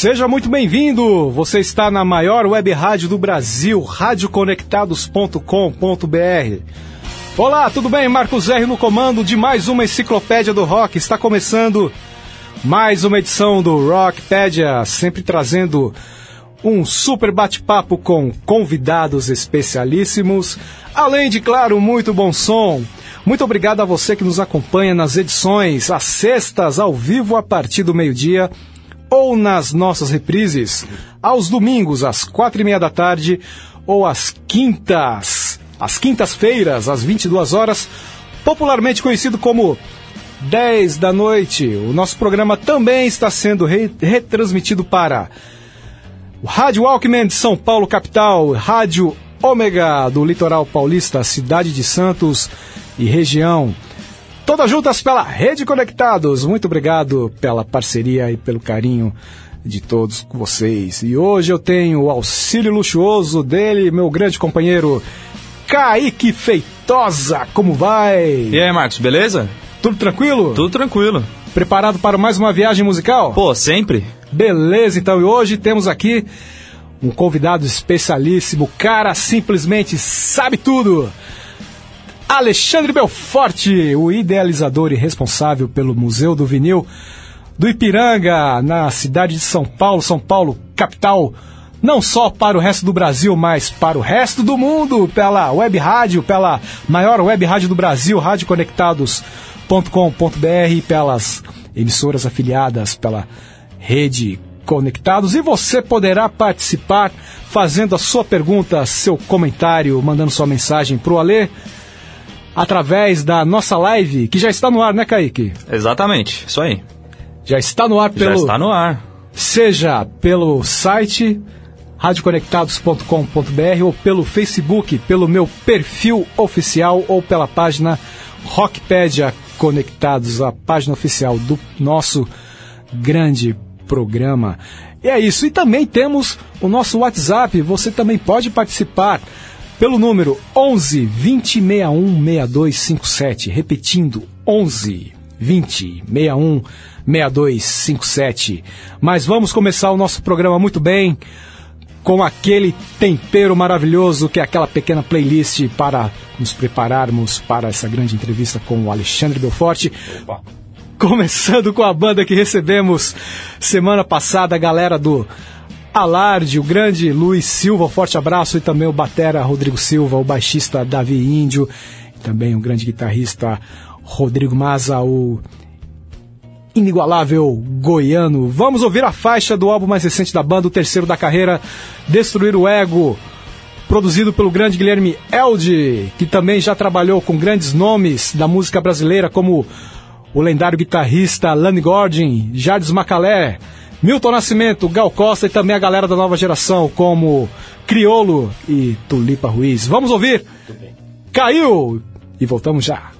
Seja muito bem-vindo! Você está na maior web rádio do Brasil, radioconectados.com.br. Olá, tudo bem? Marcos R no comando de mais uma enciclopédia do rock. Está começando mais uma edição do Rockpedia, sempre trazendo um super bate-papo com convidados especialíssimos, além de, claro, muito bom som. Muito obrigado a você que nos acompanha nas edições às sextas, ao vivo, a partir do meio-dia, ou nas nossas reprises, aos domingos, às quatro e meia da tarde, ou às quintas, às quintas-feiras, às 22 horas, popularmente conhecido como 10 da noite. O nosso programa também está sendo re retransmitido para o Rádio Walkman de São Paulo, capital, Rádio Ômega do Litoral Paulista, cidade de Santos e região. Todas juntas pela Rede Conectados. Muito obrigado pela parceria e pelo carinho de todos vocês. E hoje eu tenho o auxílio luxuoso dele, meu grande companheiro Kaique Feitosa. Como vai? E aí, Marcos, beleza? Tudo tranquilo? Tudo tranquilo. Preparado para mais uma viagem musical? Pô, sempre. Beleza, então. E hoje temos aqui um convidado especialíssimo, cara simplesmente sabe tudo. Alexandre Belforte, o idealizador e responsável pelo Museu do Vinil do Ipiranga, na cidade de São Paulo, São Paulo, capital, não só para o resto do Brasil, mas para o resto do mundo, pela web rádio, pela maior web rádio do Brasil, radioconectados.com.br, pelas emissoras afiliadas, pela rede Conectados. E você poderá participar fazendo a sua pergunta, seu comentário, mandando sua mensagem para o Alê através da nossa live, que já está no ar, né, Kaique? Exatamente, isso aí. Já está no ar pelo. Já está no ar. Seja pelo site radioconectados.com.br ou pelo Facebook, pelo meu perfil oficial ou pela página Rockpedia Conectados, a página oficial do nosso grande programa. E é isso. E também temos o nosso WhatsApp. Você também pode participar pelo número 11 20 61 6257. Repetindo, 11 20 61 6257. Mas vamos começar o nosso programa muito bem com aquele tempero maravilhoso que é aquela pequena playlist para nos prepararmos para essa grande entrevista com o Alexandre Belforte. Opa. Começando com a banda que recebemos semana passada, a galera do Alarde, o grande Luiz Silva, forte abraço, e também o batera Rodrigo Silva, o baixista Davi Índio, e também o grande guitarrista Rodrigo Maza, o inigualável goiano. Vamos ouvir a faixa do álbum mais recente da banda, o terceiro da carreira, Destruir o Ego, produzido pelo grande Guilherme Elde, que também já trabalhou com grandes nomes da música brasileira, como o lendário guitarrista Lani Gordon, Jardim Macalé, Milton Nascimento, Gal Costa e também a galera da nova geração, como Criolo e Tulipa Ruiz. Vamos ouvir? Caiu! E voltamos já.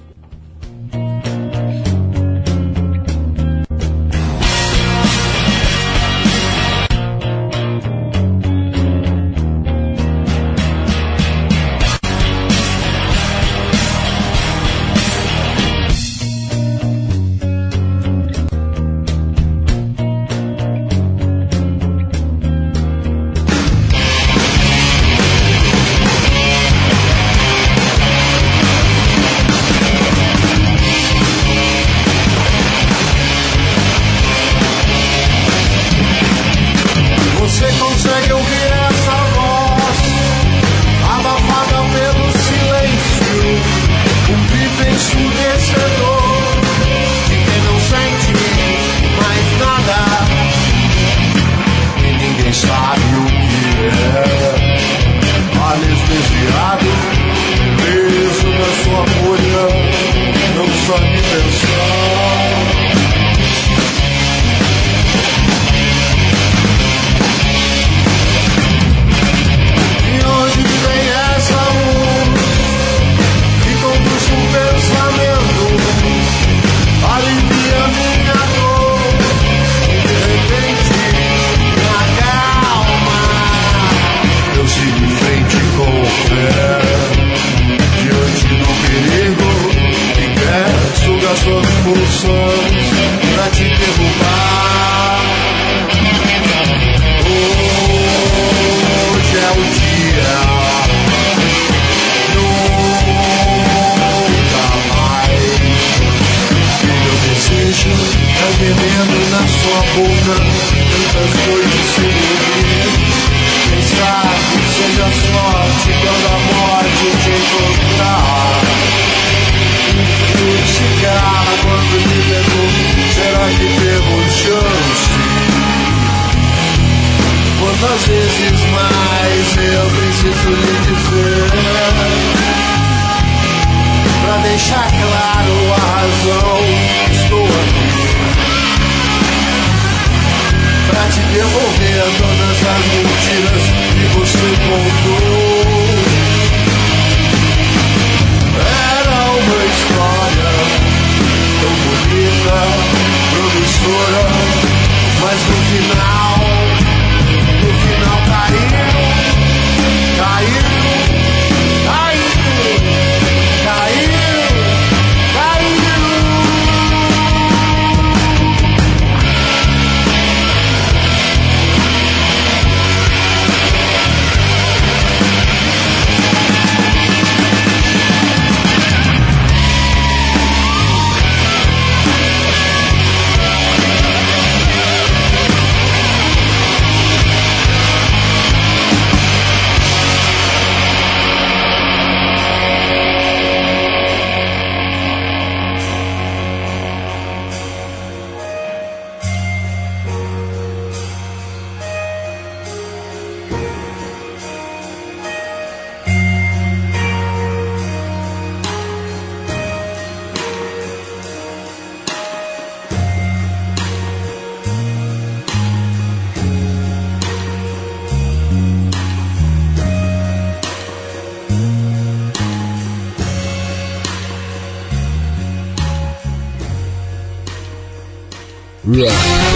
Eu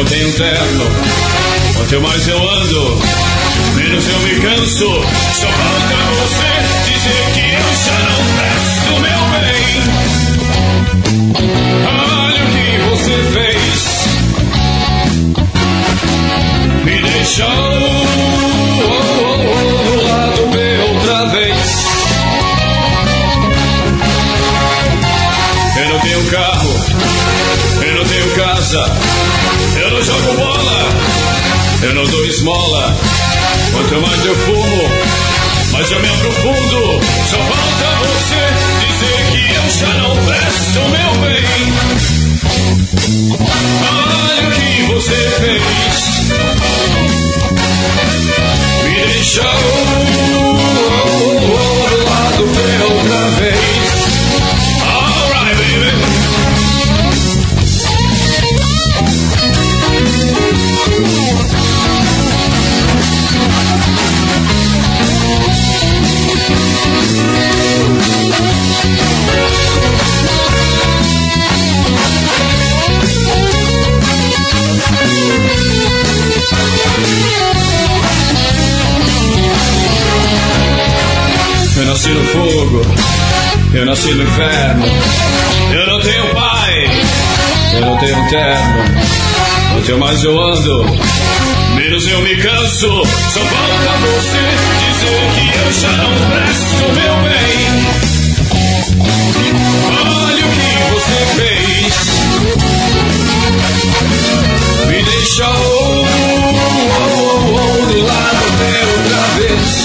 eu tenho terno. Quanto mais eu ando, menos eu me canso. Só falta você dizer que eu já não presto, meu bem. Olha o que você fez. Me deixou eu não dou esmola. Quanto mais eu fumo, mais eu me aprofundo. Só falta você dizer que eu já não presto, meu bem. Olha o que você fez. Me deixou do lado outra vez. Eu nasci no fogo, eu nasci no inferno. Eu não tenho pai, eu não tenho terno. Quanto mais eu ando, menos eu me canso. Só falta você dizer que eu já não presto, meu bem. Olha o que você fez. Me deixou do lado de outra vez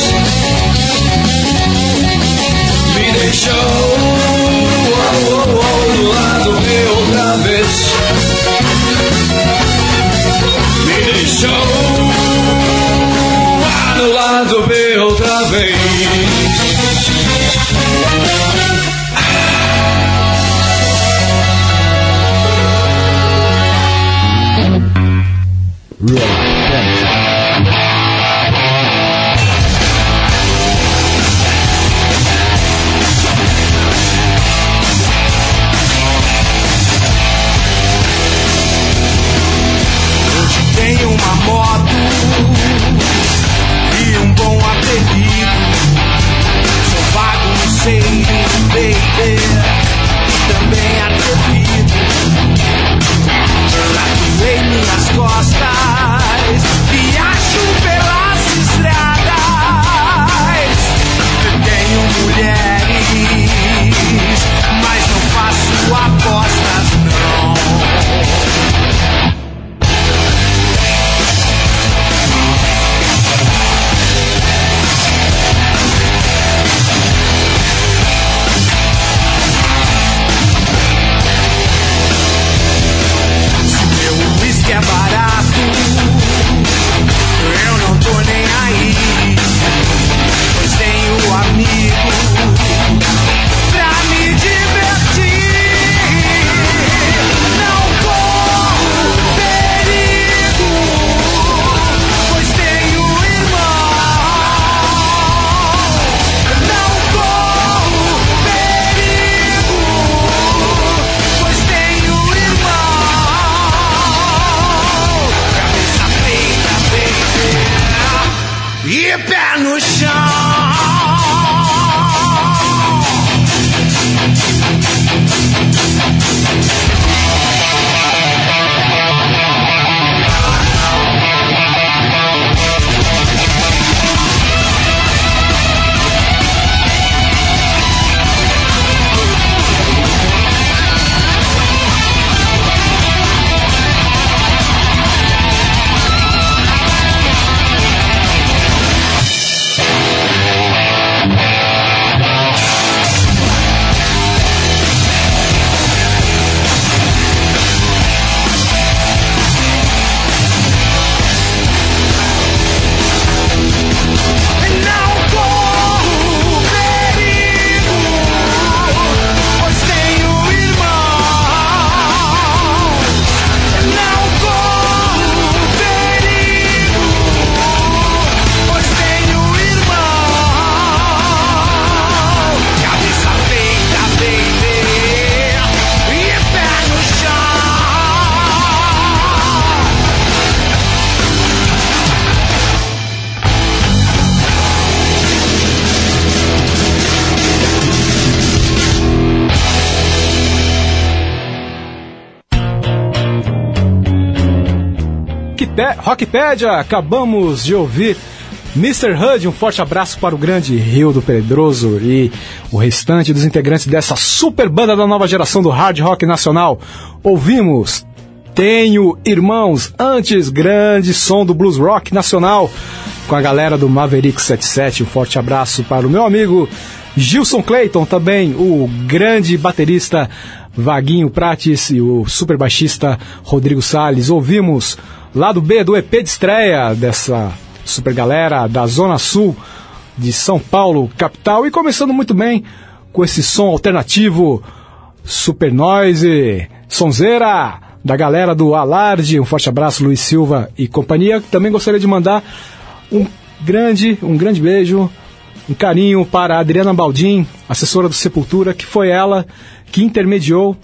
me deixou do lado B outra vez. Outra vez. Rockpedia, acabamos de ouvir Mr. Hud, um forte abraço para o grande Rio do Pedroso e o restante dos integrantes dessa super banda da nova geração do hard rock nacional. Ouvimos Tenho Irmãos, antes grande som do blues rock nacional com a galera do Maverick 77. Um forte abraço para o meu amigo Gilson Clayton, também o grande baterista Vaguinho Prates e o super baixista Rodrigo Sales. Ouvimos lado B do EP de estreia dessa super galera da Zona Sul de São Paulo, capital, e começando muito bem com esse som alternativo, super noise, sonzeira da galera do Alarde. Um forte abraço, Luiz Silva e companhia. Também gostaria de mandar um grande, um grande beijo, um carinho para a Adriana Baldim, assessora do Sepultura, que foi ela que intermediou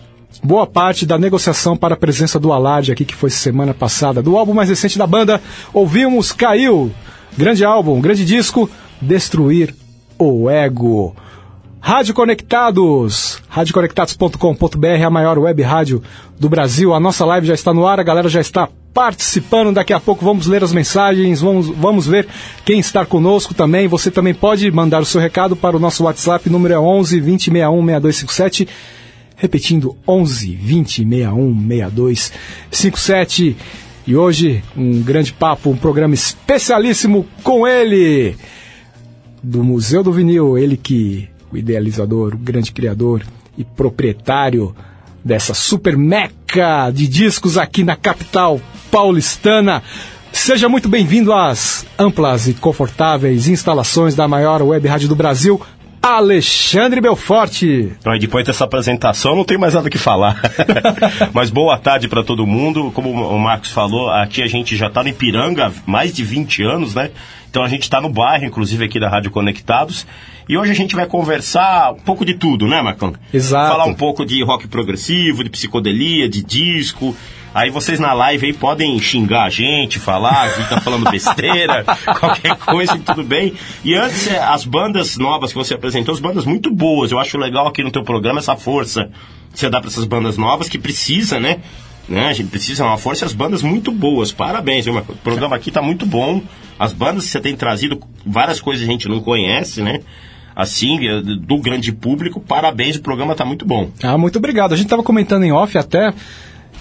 boa parte da negociação para a presença do Alarde aqui, que foi semana passada. Do álbum mais recente da banda, ouvimos Caiu, grande álbum, grande disco, Destruir o Ego. Rádio Conectados, radioconectados.com.br, a maior web rádio do Brasil. A nossa live já está no ar, a galera já está participando. Daqui a pouco vamos ler as mensagens, vamos, vamos ver quem está conosco também. Você também pode mandar o seu recado para o nosso WhatsApp, número é 11 20 61 6257. Repetindo, 11 20 61 6257. E hoje, um grande papo, um programa especialíssimo com ele, do Museu do Vinil, ele que o idealizador, o grande criador e proprietário dessa super meca de discos aqui na capital paulistana. Seja muito bem-vindo às amplas e confortáveis instalações da maior web rádio do Brasil, Alexandre Belforte. Então, depois dessa apresentação, não tem mais nada que falar. Mas boa tarde para todo mundo. Como o Marcos falou, aqui a gente já está no Ipiranga há mais de 20 anos, né? Então a gente está no bairro, inclusive aqui da Rádio Conectados. E hoje a gente vai conversar um pouco de tudo, né, Marcão? Exato. Falar um pouco de rock progressivo, de psicodelia, de disco. Aí vocês na live aí podem xingar a gente, falar, a gente tá falando besteira, qualquer coisa, tudo bem. E antes, é, as bandas novas que você apresentou, as bandas muito boas. Eu acho legal aqui no teu programa essa força que você dá para essas bandas novas que precisa, né? né? A gente precisa uma força e as bandas muito boas. Parabéns, viu? O programa aqui tá muito bom. As bandas que você tem trazido, várias coisas a gente não conhece, né? Assim, do grande público, parabéns, o programa tá muito bom. Ah, muito obrigado. A gente tava comentando em off até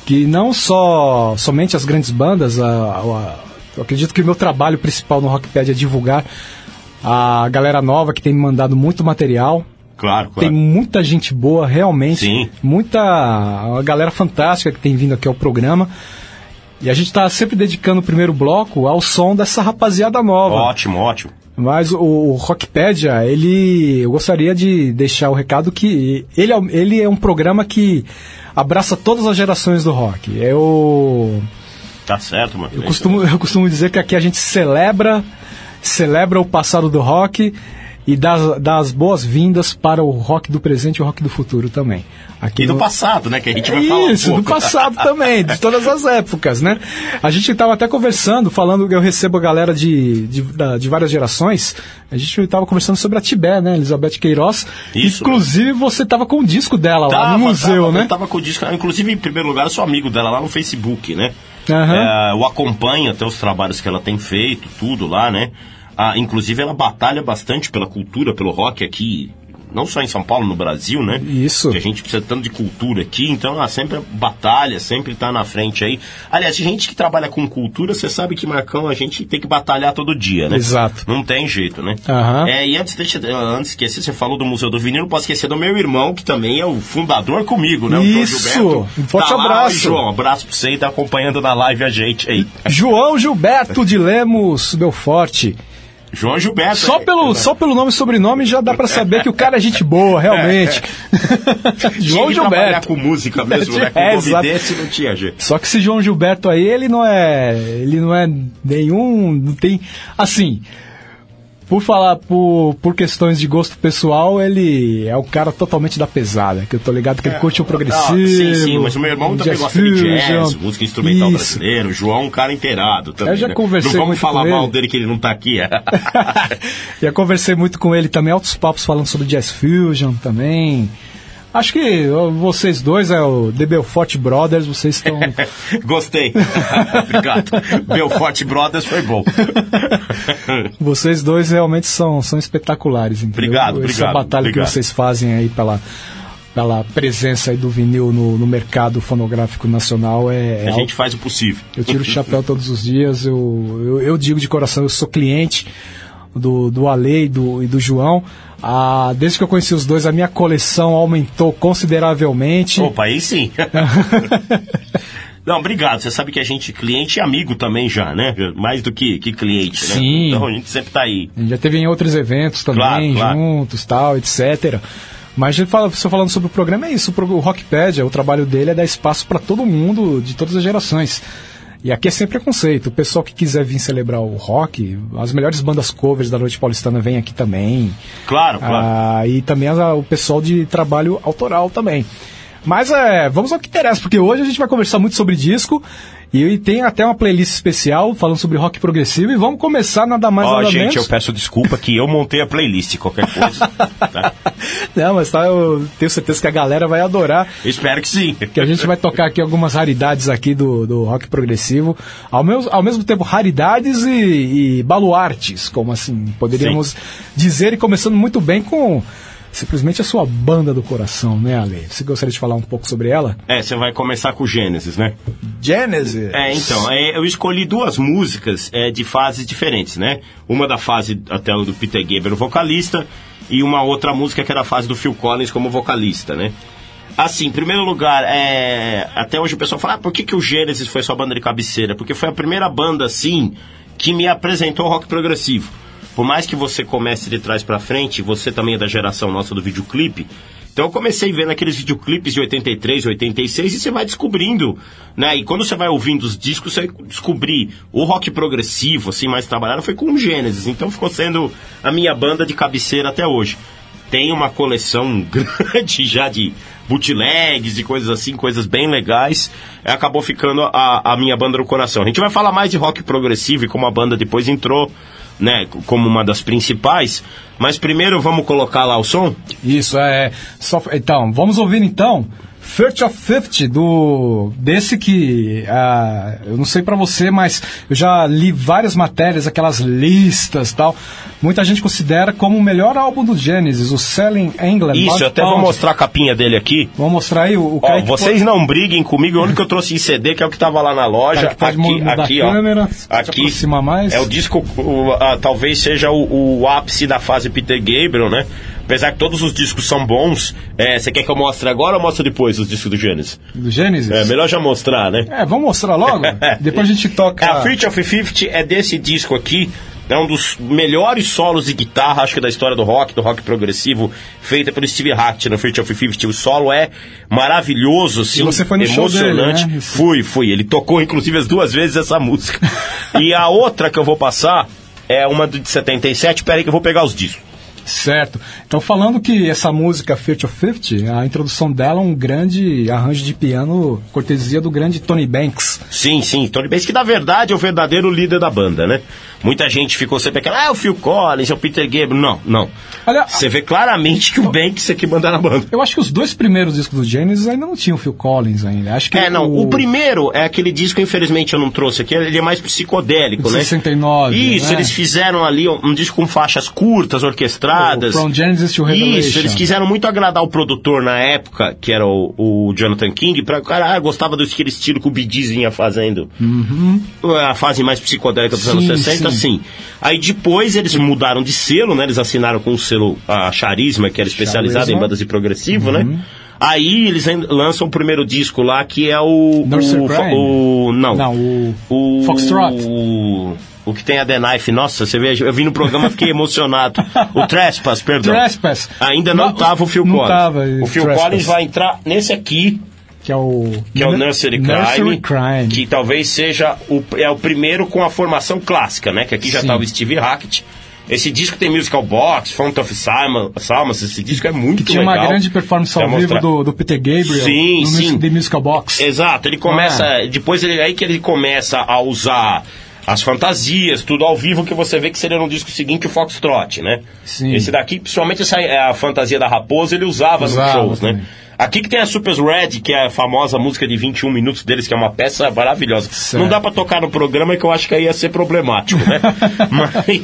que não só somente as grandes bandas, a, a, eu acredito que o meu trabalho principal no Rockpad é divulgar a galera nova que tem me mandado muito material. Claro, claro. Tem muita gente boa, realmente. Sim. Muita a galera fantástica que tem vindo aqui ao programa. E a gente está sempre dedicando o primeiro bloco ao som dessa rapaziada nova. Ótimo, ótimo. Mas o, o Rockpedia, ele. Eu gostaria de deixar o recado que ele, é- ele é um programa que abraça todas as gerações do rock. Eu. Tá certo, mano. Eu costumo, eu costumo dizer que aqui a gente celebra, celebra o passado do rock e dá, dá as boas-vindas para o rock do presente e o rock do futuro também. Aqui E do no- passado, né? Que a gente vai falar um isso, pouco. do passado também, de todas as épocas, né? A gente estava até conversando, falando que eu recebo a galera de, de, de várias gerações. A gente estava conversando sobre a Tibé, né? Elizabeth Queiroz. Isso, Inclusive, você estava com o disco dela lá Tava, no museu, tava, né? Eu tava com o disco. Inclusive, em primeiro lugar, eu sou amigo dela lá no Facebook, né? Aham. É, eu acompanho até os trabalhos que ela tem feito, tudo lá, né? Ah, inclusive, ela batalha bastante pela cultura, pelo rock aqui, não só em São Paulo, no Brasil, né? Isso. Que a gente precisa tanto de cultura aqui, então ela sempre batalha, sempre tá na frente aí. Aliás, gente que trabalha com cultura, você sabe que, Marcão, a gente tem que batalhar todo dia, né? Exato. Não tem jeito, né? Aham. É, e antes, deixa, antes de esquecer, você falou do Museu do Vinil, não posso esquecer do meu irmão, que também é o fundador comigo, né? O João Isso! Gilberto. Um forte Tá lá, abraço. Oi, João, abraço pra você e tá acompanhando na live a gente aí. João Gilberto de Lemos Belforte. João Gilberto. Só é, pelo, só pelo nome e sobrenome já dá pra saber que o cara é gente boa, realmente. João Tinha que trabalhar Gilberto. com música mesmo, né? Com É, desse não tinha jeito. Só que esse João Gilberto aí, ele não é. Ele não é nenhum. Não tem. Assim. Por falar por, por questões de gosto pessoal, ele é um cara totalmente da pesada. Que eu tô ligado que ele curte o progressivo. Ah, sim, sim, mas o meu irmão também jazz gosta de jazz, fusion. música instrumental Isso. brasileira. O João é um cara inteirado também. Eu já né? conversei Não vamos falar com mal ele. dele que ele não tá aqui. Já conversei muito com ele também, altos papos falando sobre jazz fusion também. Acho que vocês dois, é o The Belfort Brothers, vocês estão. Gostei. Obrigado. Belfort Brothers foi bom. vocês dois realmente são, são espetaculares, entendeu? Obrigado, Essa obrigado, batalha obrigado. que vocês fazem aí pela, pela presença aí do vinil no, no mercado fonográfico nacional é, é A algo gente faz o possível. Eu tiro o chapéu todos os dias. Eu, eu, eu digo de coração, eu sou cliente do, do Ale e do, e do João. Ah, desde que eu conheci os dois, a minha coleção aumentou consideravelmente. Opa, aí sim. Não, obrigado. Você sabe que a gente, cliente e amigo também já, né? Mais do que, que cliente, né? Sim. Então a gente sempre tá aí. A gente já teve em outros eventos também, Claro, claro. juntos, tal, etc. Mas a gente fala, só falando sobre o programa, é isso. O Rockpedia, o trabalho dele é dar espaço para todo mundo, de todas as gerações. E aqui é sem preconceito. O pessoal que quiser vir celebrar o rock, as melhores bandas covers da Noite Paulistana vêm aqui também. Claro, claro. Ah, e também as- o pessoal de trabalho autoral também. Mas é, vamos ao que interessa, porque hoje a gente vai conversar muito sobre disco e tem até uma playlist especial falando sobre rock progressivo e vamos começar nada mais Ó, nada gente, menos. eu peço desculpa que eu montei a playlist, qualquer coisa. tá? Não, mas tá, eu tenho certeza que a galera vai adorar. Espero que sim. Que a gente vai tocar aqui algumas raridades aqui do, do rock progressivo. Ao, mesmo ao mesmo tempo, raridades e, e baluartes, como assim poderíamos dizer. E começando muito bem com simplesmente a sua banda do coração, né, Ale? Você gostaria de falar um pouco sobre ela? É, você vai começar com o Gênesis, né? Genesis. É, então, é, eu escolhi duas músicas é, de fases diferentes, né? Uma da fase até do Peter Gabriel, vocalista, e uma outra música que era a fase do Phil Collins como vocalista, né? Assim, em primeiro lugar, é, até hoje o pessoal fala, ah, por que, que o Gênesis foi sua banda de cabeceira? Porque foi a primeira banda, assim, que me apresentou o rock progressivo. Por mais que você comece de trás pra frente, você também é da geração nossa do videoclipe, então eu comecei vendo aqueles videoclipes de 83, 86 e você vai descobrindo, né? E quando você vai ouvindo os discos, você descobrir o rock progressivo, assim, mais trabalhado, foi com o Gênesis. Então ficou sendo a minha banda de cabeceira até hoje. Tem uma coleção grande já de bootlegs e coisas assim, coisas bem legais. É, Acabou ficando a, a minha banda do coração. A gente vai falar mais de rock progressivo e como a banda depois entrou, né, como uma das principais. Mas primeiro vamos colocar lá o som? Isso, é. Só, então, vamos ouvir então. First of 50 do desse que ah, eu não sei pra você, mas eu já li várias matérias, aquelas listas tal. Muita gente considera como o melhor álbum do Genesis, o Selling England. Isso, Bud eu até vou Pound. mostrar a capinha dele aqui. Vamos mostrar aí o, o Ó, vocês não briguem comigo, o único que eu trouxe em CD, que é o que tava lá na loja. Aqui, a aqui, ó. câmera, Aqui mais. é o disco, o, ah, talvez seja o, o ápice da fase Peter Gabriel, né? Apesar que todos os discos são bons. É, você quer que eu mostre agora ou mostre depois os discos do Gênesis? do Genesis. É, melhor já mostrar, né? É, vamos mostrar logo. Depois a gente toca. A Feat of 50 é desse disco aqui. É um dos melhores solos de guitarra, acho que da história do rock, do rock progressivo, feita pelo Steve Hackett no Feat of 50. O solo é maravilhoso, assim, E você foi no show emocionante. dele, né? Fui, fui. Ele tocou, inclusive, as duas vezes essa música. e a outra que eu vou passar é uma de 77. Peraí que eu vou pegar os discos. Certo. Então, falando que essa música Feat of 50, a introdução dela é um grande arranjo de piano, cortesia do grande Tony Banks. Sim, sim. Tony Banks, que na verdade é o verdadeiro líder da banda, né? Muita gente ficou sempre aquela, ah, é o Phil Collins, é o Peter Gabriel. Não, não. Olha, Você vê claramente que o Banks é que manda na banda. eu acho que os dois primeiros discos do Genesis ainda não tinham Phil Collins ainda. Acho que É, não. o, O primeiro é aquele disco, infelizmente eu não trouxe aqui, ele é mais psicodélico, De né? 69, Isso, né? eles fizeram ali um, um disco com faixas curtas, orquestradas. From Genesis to Revelation. Isso, eles quiseram muito agradar o produtor na época, que era o, o Jonathan King, pra o cara ah, gostava daquele estilo que o Gees vinha fazendo. A fase mais psicodélica dos anos Uhum. Sim, 60, sim. sim. Aí depois eles mudaram de selo, né? Eles assinaram com o selo a Charisma, que era especializado Charisma. em bandas de progressivo, Uhum. né? Aí eles lançam o primeiro disco lá, que é o. Nursery o, Crime? o não. Não, o o Foxtrot. O, o que tem a The Knife. Nossa, você vê, eu vi no programa e fiquei emocionado. O Trespass, perdão. Trespass. Ainda não Não, tava o Phil não Collins. tava, o Phil Trespass. Collins vai entrar nesse aqui, Que é o... que é o Nursery Crime, Nursery Crime. que talvez seja o, é o primeiro com a formação clássica, né? Que aqui já estava o Steve Hackett. Esse disco tem Musical Box, Font of Salma- Salmas, esse disco é muito Que tinha legal. uma grande performance ao vivo do, do Peter Gabriel Sim, no sim. The Musical Box. Exato, ele começa. Ah. Depois ele, aí que ele começa a usar as fantasias, tudo ao vivo que você vê que seria no disco seguinte o Foxtrot, né? Sim. Esse daqui, principalmente essa, é a fantasia da raposa, ele usava, Usava nos shows, né? Aqui que tem a Super Red, que é a famosa música de 21 minutos deles, que é uma peça maravilhosa. Certo. Não dá pra tocar no programa que eu acho que aí ia ser problemático, né? Mas...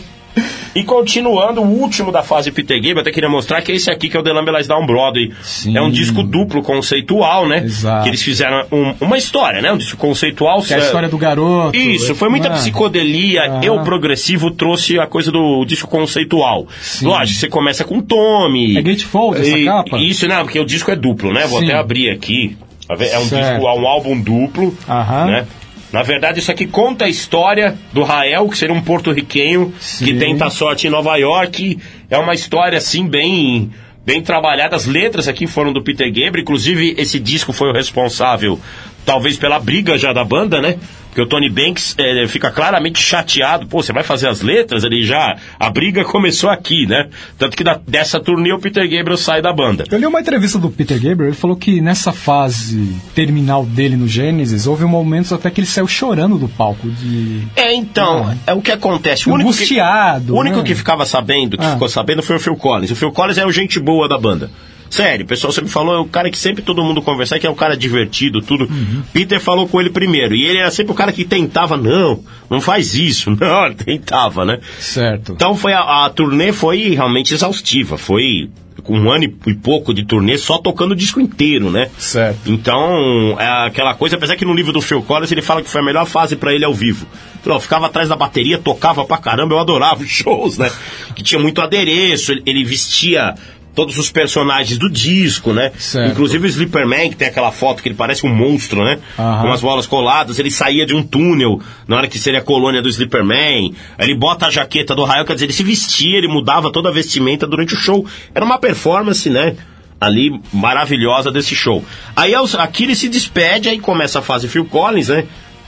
E continuando, o último da fase Peter Gabriel, eu até queria mostrar que é esse aqui, que é o The Lamb Lies Down Broadway. Sim. É um disco duplo conceitual, né? Exato. Que eles fizeram um- uma história, né? Um disco conceitual. Que é a história do garoto. Isso, foi muita Ah, psicodelia. Aham. Eu, progressivo, trouxe a coisa do disco conceitual. Sim. Lógico, você começa com Tommy. É gatefold essa E- capa? Isso, não, porque o disco é duplo, né? Vou Sim. até abrir aqui. Tá? É um disco, um álbum duplo, Aham. né? Na verdade, isso aqui conta a história do Rael, que seria um porto-riquenho que tenta a sorte em Nova York. É uma história, assim, bem, bem trabalhada. As letras aqui foram do Peter Gabriel. Inclusive, esse disco foi o responsável, talvez, pela briga já da banda, né? Porque o Tony Banks eh, fica claramente chateado. Pô, você vai fazer as letras? Ele já... A briga começou aqui, né? Tanto que da- dessa turnê o Peter Gabriel sai da banda. Eu li uma entrevista do Peter Gabriel, ele falou que nessa fase terminal dele no Gênesis, houve momentos até que ele saiu chorando do palco, de... É, então, é o que acontece. O único que, Angustiado, o único né? que ficava sabendo, que Ah. ficou sabendo, foi o Phil Collins. O Phil Collins é o gente boa da banda. Sério, o pessoal sempre falou, é o cara que sempre todo mundo conversar, que é um cara divertido, tudo. Uhum. Peter falou com ele primeiro. E ele era sempre o cara que tentava, não, não faz isso. Não, ele tentava, né? Certo. Então foi a, a turnê foi realmente exaustiva. Foi com um ano e pouco de turnê só tocando o disco inteiro, né? Certo. Então, é aquela coisa, apesar que no livro do Phil Collins ele fala que foi a melhor fase pra ele ao vivo. Falou, ficava atrás da bateria, tocava pra caramba, eu adorava os shows, né? Que tinha muito adereço, ele, ele vestia todos os personagens do disco, né? Certo. Inclusive o Slipperman, que tem aquela foto que ele parece um monstro, né? Aham. Com as bolas coladas, ele saía de um túnel na hora que seria a colônia do Slipperman. Ele bota a jaqueta do Rael, quer dizer, ele se vestia, ele mudava toda a vestimenta durante o show. Era uma performance, né? Ali maravilhosa desse show. Aí aqui ele se despede, aí começa a fase Phil Collins, né?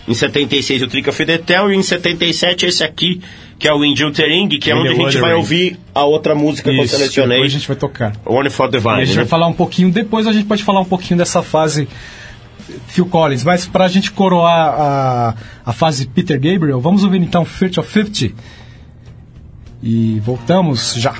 Em 76 o the Tell, e em 77 esse aqui, que é o Indian Tering, que é onde a gente vai ouvir a outra música que eu selecionei. depois a gente vai tocar. One for the E Vine. a gente né? vai falar um pouquinho, depois a gente pode falar um pouquinho dessa fase Phil Collins, mas pra gente coroar a, a fase Peter Gabriel, vamos ouvir então Fear of 50 e voltamos já.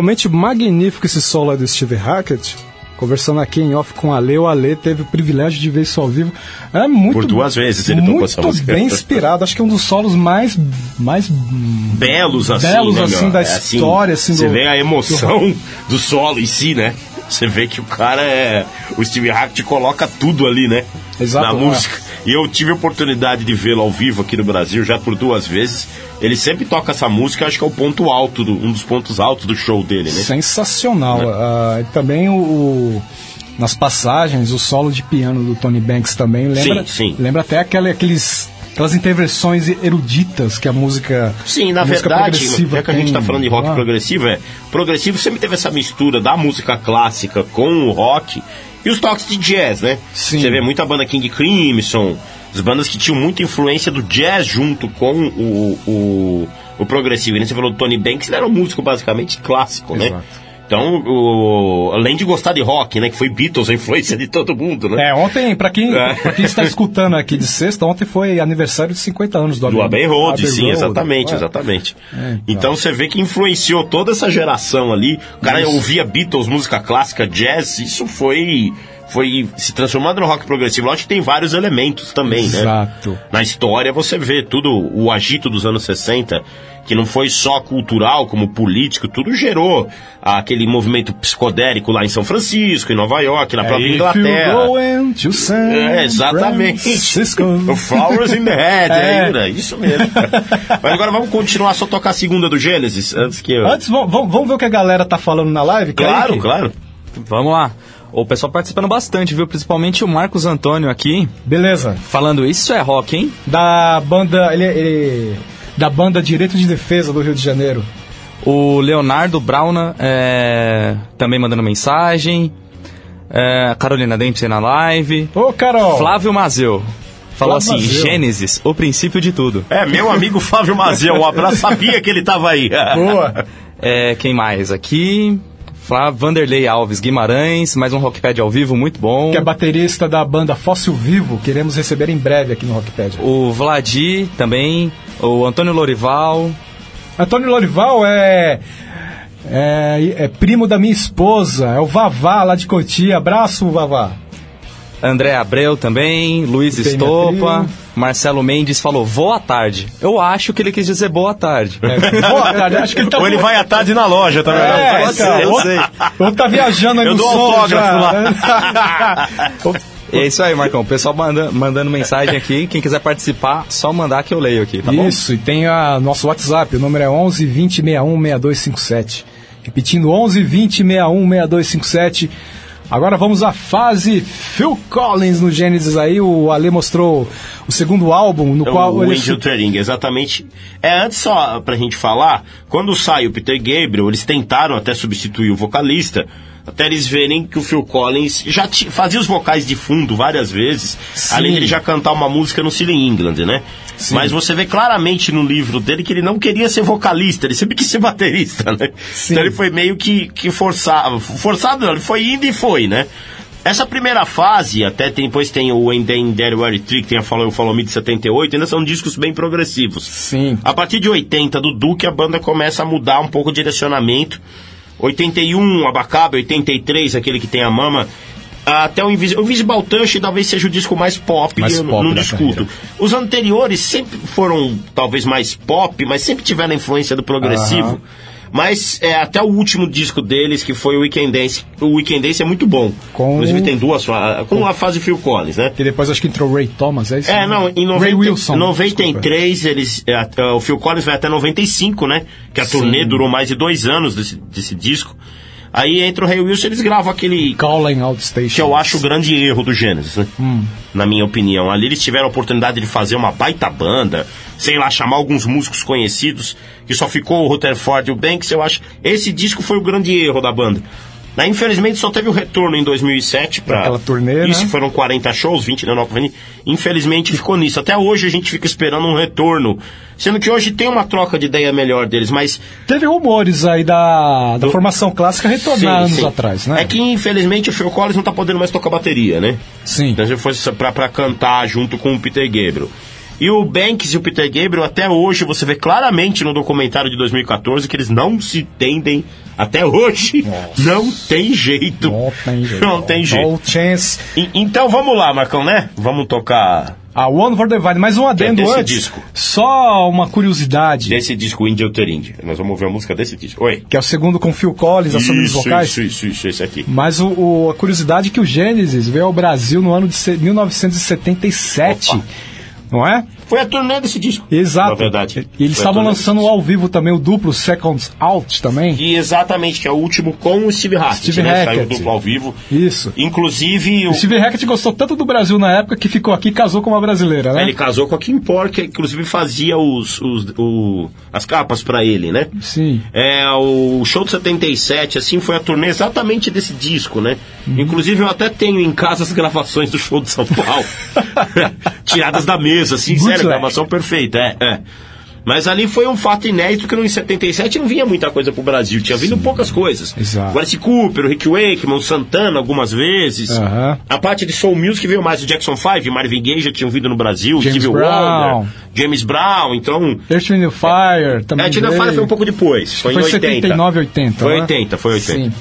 Realmente magnífico esse solo do Steve Hackett. Conversando aqui em off com o Ale, o Ale teve o privilégio de ver isso ao vivo. É muito, Por duas vezes ele tocou essa muito música. bem inspirado. Acho que é um dos solos mais, mais belos assim, Belos, né, assim, da É, história, assim, Você do- vê a emoção do solo em si, né? Você vê que o cara é. O Steve Hackett coloca tudo ali, né? Exato, Na é. música. E eu tive a oportunidade de vê-lo ao vivo aqui no Brasil já por duas vezes. Ele sempre toca essa música, acho que é o ponto alto, do- um dos pontos altos do show dele, né? sensacional. E também o, o- nas passagens, o solo de piano do Tony Banks também lembra, Sim, sim. lembra até aquela, aqueles, aquelas intervenções eruditas que a música. Sim, na música verdade, já que a gente está falando de rock Ah, progressivo, é. Progressivo sempre teve essa mistura da música clássica com o rock e os toques de jazz, né? Sim. Você vê muita banda King Crimson, as bandas que tinham muita influência do jazz junto com o, o, o progressivo. E nem você falou do Tony Banks, ele era um músico basicamente clássico, né? Então, o- além de gostar de rock, né? Que foi Beatles, a influência de todo mundo, né? É, ontem, pra quem, É. pra quem está escutando aqui de sexta, ontem foi aniversário de 50 anos do Do Abbey Road, sim, Road. exatamente, É. exatamente. É, então. então você vê que influenciou toda essa geração ali. O cara ouvia Beatles, música clássica, jazz, isso foi foi se transformando no rock progressivo. Lógico que tem vários elementos também, né? Exato. Na história você vê tudo o agito dos anos 60, que não foi só cultural, como político, tudo gerou aquele movimento psicodélico lá em São Francisco, em Nova York, na própria If Inglaterra. É, exatamente. Francisco. O Flowers in the Head, É. ainda. Isso mesmo. Mas agora vamos continuar só tocar a segunda do Gênesis, antes que eu... Antes, vamos, vamos vamos ver o que a galera tá falando na live? Claro, Kaique? claro. Vamos lá. O pessoal participando bastante, viu? Principalmente o Marcos Antônio aqui, Beleza. falando isso é rock, hein? Da banda. Ele, ele- da banda Direito de Defesa do Rio de Janeiro. O Leonardo Brauna é, também mandando mensagem. É, a Carolina Dempsey na live. Ô, Carol! Flávio Mazeu. Falou Flávio assim, Mazeu. Gênesis, o princípio de tudo. É, meu amigo Flávio Mazel, um abraço, sabia que ele tava aí. Boa! É, quem mais aqui? Flávio Vanderlei Alves Guimarães, mais um Rockpad ao vivo, muito bom. que é baterista da banda Fóssil Vivo. Queremos receber em breve aqui no Rockpad. O Vladi também, o Antônio Lorival, Antônio Lorival é, é. é primo da minha esposa, é o Vavá lá de Cotia. Abraço, Vavá. André Abreu também, Luiz Estopa, Marcelo Mendes falou boa tarde. Eu acho que ele quis dizer boa tarde. É, boa tarde, acho que ele tá. Ou ele vai à tarde na loja, tá vendo? É, Pode cara, ser, eu ou- sei. Ou tá viajando aí Eu no dou som autógrafo já. E é isso aí, Marcão. O pessoal manda, mandando mensagem aqui. Quem quiser participar, só mandar que eu leio aqui, tá bom? Isso, e tem a nosso WhatsApp, o número é 11 20 61 6257. Repetindo, 11 20 61 6257. Agora vamos à fase Phil Collins no Gênesis aí. O Ale mostrou o segundo álbum, no qual o ele. Angel Turing, exatamente. É, antes só pra gente falar, quando sai o Peter Gabriel, eles tentaram até substituir o vocalista, até eles verem que o Phil Collins já fazia os vocais de fundo várias vezes, Sim. além de ele já cantar uma música no Silly England, né? Sim. Mas você vê claramente no livro dele que ele não queria ser vocalista, ele sempre quis ser baterista, né? Sim. Então ele foi meio que, que forçado, forçado não, ele foi indo e foi, né? Essa primeira fase, até tem, depois tem o And Then There Were que tem a Follow, o Follow Me de 78, ainda são discos bem progressivos. Sim. A partir de 80 do Duke, a banda começa a mudar um pouco o direcionamento. 81, Abacabe, 83, aquele que tem a mama. Até o, Invis o Invisible Touch talvez seja o disco mais pop, Mais eu pop não discuto. carreira. Os anteriores sempre foram talvez mais pop, mas sempre tiveram a influência do progressivo. Mas é, até o último disco deles, que foi o Weekend Dance, o Weekend Dance é muito bom. Com- Inclusive tem duas, fa- com a fase Phil Collins, né? Que depois acho que entrou Ray Thomas, é isso? É, não, em 90, Ray Wilson. 93, eles, é, até- o Phil Collins vai até 95, né? Que a turnê durou mais de dois anos desse, desse disco. Aí entra o Ray Wilson, eles gravam aquele Calling Out Station. que eu acho o grande erro do Gênesis, né? Hum. Na minha opinião. Ali eles tiveram a oportunidade de fazer uma baita banda, sei lá, chamar alguns músicos conhecidos, que só ficou o Rutherford e o Banks, eu acho. Esse disco foi o grande erro da banda. Né, infelizmente só teve o retorno em 2007 para Aquela turnê, Isso né? foram 40 shows, 20 na Nova Avenida. Infelizmente ficou nisso. Até hoje a gente fica esperando um retorno. Sendo que hoje tem uma troca de ideia melhor deles, mas Teve rumores aí da, da formação clássica retornar Sim, anos sim. atrás, né? É que infelizmente o Phil Collins não tá podendo mais tocar bateria, né? Sim. Então se fosse pra cantar junto com o Peter Gabriel. E o Banks e o Peter Gabriel, até hoje, você vê claramente no documentário de 2014 que eles não se tendem Até hoje, não tem jeito. Não tem jeito. Não tem jeito. No chance. E- então vamos lá, Marcão, né? Vamos tocar A One for the Vine. Mais um adendo desse antes. disco. Só uma curiosidade. desse disco Indie Outer Indie. Nós vamos ouvir a música desse disco. Oi. Que é o segundo com Phil Collins assumindo os Isso, vocais. isso, isso, isso, esse aqui. Mas o, o- a curiosidade é que o Genesis veio ao Brasil no ano de se- 1977. Opa. Não é? Foi a turnê desse disco. Exato. Na verdade. E eles estavam lançando ao vivo também o duplo Seconds Out também. E exatamente, que é o último com o Steve Hackett, Steve né? Saiu Hackett. duplo ao vivo. Isso. Inclusive, o, O Steve Hackett gostou tanto do Brasil na época que ficou aqui e casou com uma brasileira, né? ele casou com a Kim Por, que inclusive fazia os, os- o- as capas pra ele, né? Sim. É, o show de 77, assim, foi a turnê exatamente desse disco, né? Uhum. Inclusive, eu até tenho em casa as gravações do show de São Paulo. Tiradas da mesa, assim, sério, Bootleg. gravação perfeita, é, é. Mas ali foi um fato inédito que no em 77 não vinha muita coisa pro Brasil, tinha vindo poucas coisas. Exato. O Alice Cooper, o Rick Wakeman, o Santana algumas vezes. Aham. A parte de Soul Music veio mais o Jackson 5, Marvin Gaye já tinham vindo no Brasil, James Stevie Brown. Wonder, James Brown, então... Earth, Wind Fire também. É, Tina. Fire foi um pouco depois, foi, Foi em 80. 79, 80. Foi né? 80, foi 80. Sim.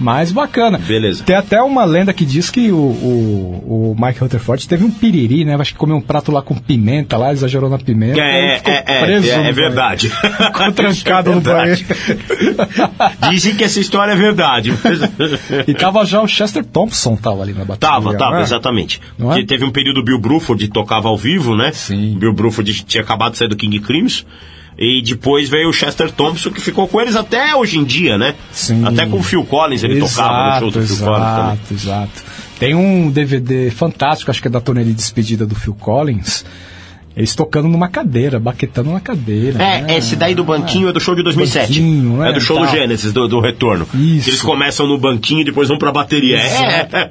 Mas bacana. Beleza. Tem até uma lenda que diz que o, o, o Mike Rutherford teve um piriri, né? Acho que comeu um prato lá com pimenta, lá, exagerou na pimenta. É, é, é, preso é, no é verdade. Ficou trancado É no verdade. banheiro. Dizem que essa história é verdade. E tava já o Chester Thompson, tava ali na bateria. Tava, tava, é? exatamente. Não é? Teve um período Bill Bruford tocava ao vivo, né? Sim. Bill Bruford tinha acabado de sair do King Crimson. E depois veio o Chester Thompson, que ficou com eles até hoje em dia, né? Sim. Até com o Phil Collins ele tocava no show do Phil exato, Collins também. Exato, Tem um DVD fantástico, acho que é da turnê de despedida do Phil Collins. Eles tocando numa cadeira, baquetando uma cadeira. É, né? esse daí do banquinho é do show de 2007. Banquinho, né, é do show tal. do Genesis, do, do retorno. Isso. Eles começam no banquinho e depois vão pra bateria. É.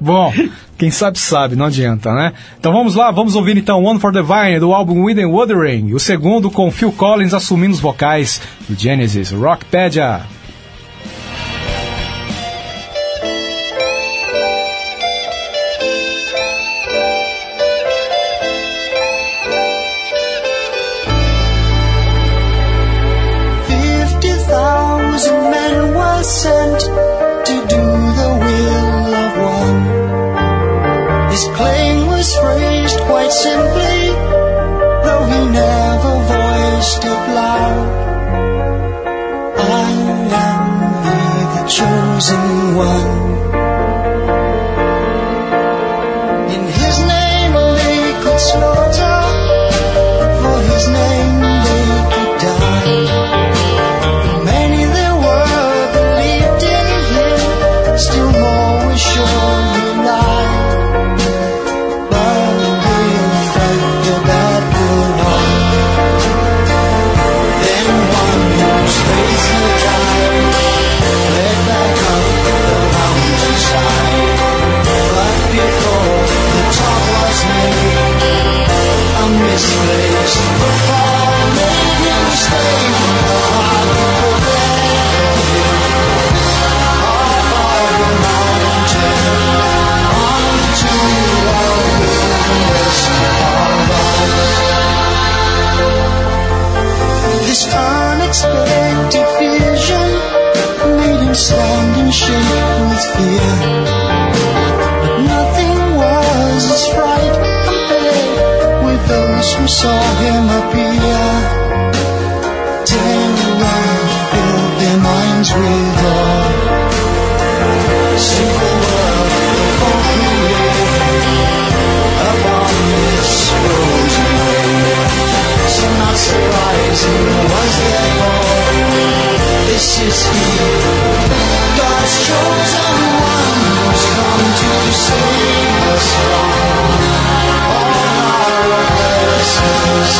Bom, quem sabe sabe, não adianta, né? Então vamos lá, vamos ouvir então One for the Vine do álbum Within Wuthering, o segundo com Phil Collins assumindo os vocais do Genesis, Rockpedia. Sent to do the will of one. His claim was phrased quite simply, though he never voiced it loud. I am the chosen one. Stand and shake with fear. But nothing was as fright compared with those who saw him appear. Terror filled their minds with awe. Simple world for who live upon this frozen. So not surprising was their. this is he, God's chosen one who's come to save us from all our oppressors.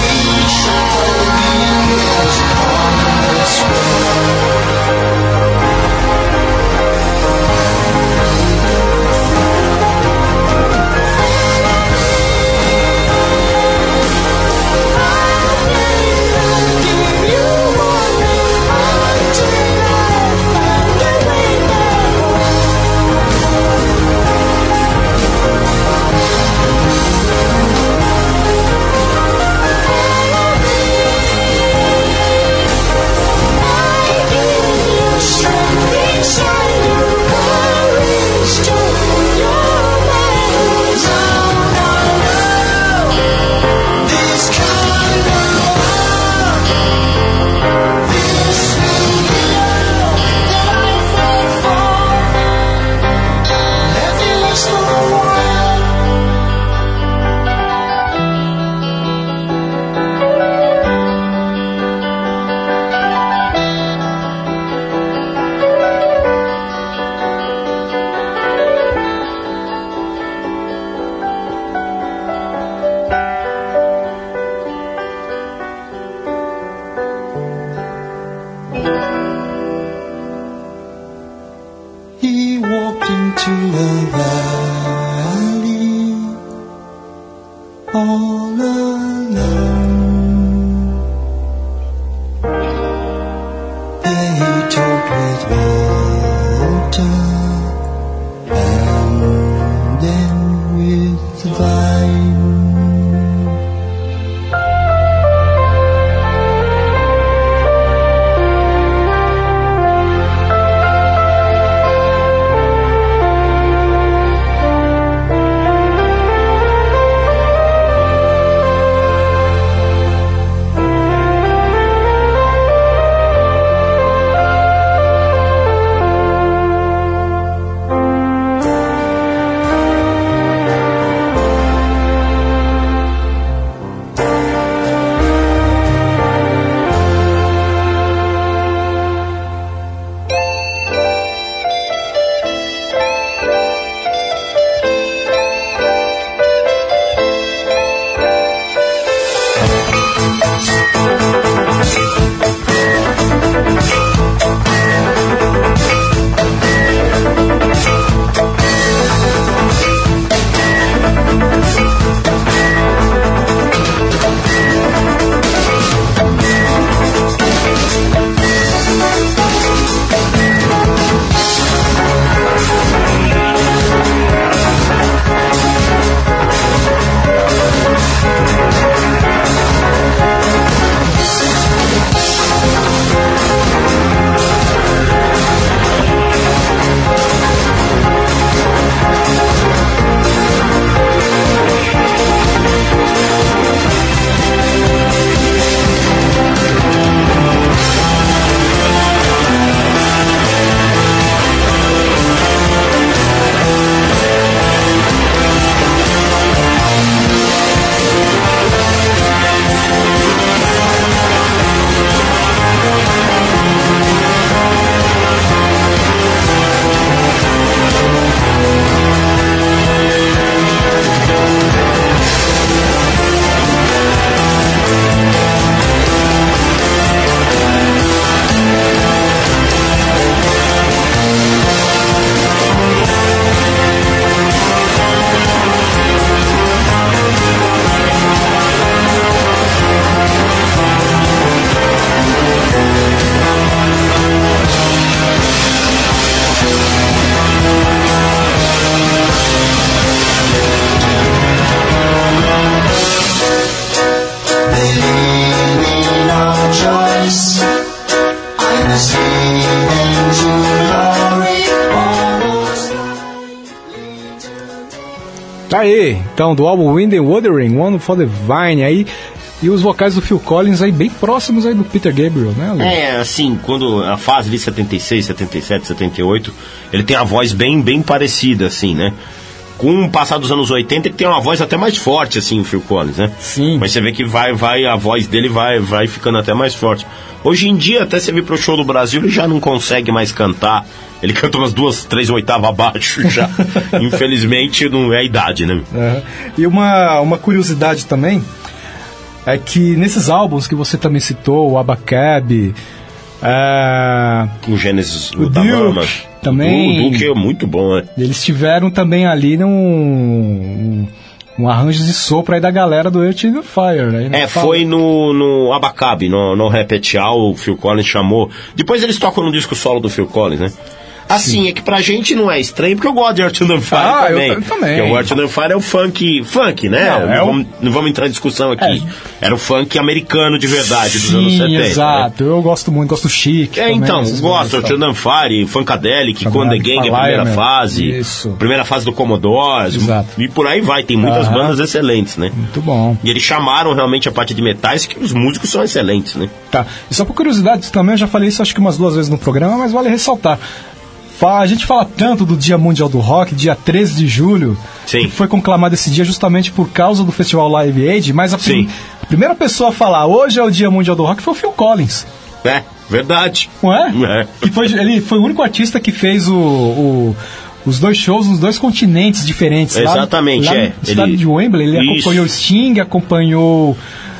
We shall be his promised one. Então, do álbum Wind and Wuthering, One for the Vine, aí, e os vocais do Phil Collins aí bem próximos aí do Peter Gabriel, né, Lu? É, assim, quando a fase de 76, 77, 78, ele tem a voz bem, bem parecida, assim, né? Com o passar dos anos 80, ele tem uma voz até mais forte, assim, o Phil Collins, né? Sim. Mas você vê que vai, vai, a voz dele vai, vai ficando até mais forte. Hoje em dia, até você vir pro show do Brasil, ele já não consegue mais cantar. Ele canta umas duas, três oitavas abaixo já. Infelizmente, não é a idade, né? Aham. E uma, uma curiosidade também é que nesses álbuns que você também citou, o Abacab, é, O Gênesis O. Duke também. O Duke é muito bom, né? eles tiveram também ali num, um, um arranjo de sopro aí da galera do Earth and Fire, né? É, foi no, no Abacabe, no, no Repetial, o Phil Collins chamou. Depois eles tocam no disco solo do Phil Collins, né? Assim, é que pra gente não é estranho, porque eu gosto de Earth and Fire Ah, eu também. t- também. Porque o Earth and Fire é o funk, funk, né? Não, não, é o- vamos, não vamos entrar em discussão aqui. Era o funk americano de verdade, dos anos Sim, 70. né? exato. Eu gosto muito, gosto chique. É, também, então, gosto, Earth tal. and Fire, Funkadelic, Conde Gang, a primeira fase. isso. Primeira fase do Commodores. Exato. E por aí vai, tem muitas Aham. bandas excelentes, né? Muito bom. E eles chamaram realmente a parte de metais, que os músicos são excelentes, né? Tá. E só por curiosidade também, eu já falei isso acho que umas duas vezes no programa, mas vale ressaltar. A gente fala tanto do Dia Mundial do Rock, dia 13 de julho, Sim. que foi conclamado esse dia justamente por causa do Festival Live Aid, mas a, prim- a primeira pessoa a falar hoje é o Dia Mundial do Rock foi o Phil Collins, É, verdade. não é? É. Que foi, ele foi o único artista que fez o, o- os dois shows nos dois continentes diferentes. Lá- Exatamente, lá, é. No estádio Ele- de Wembley, ele Isso. acompanhou Sting, acompanhou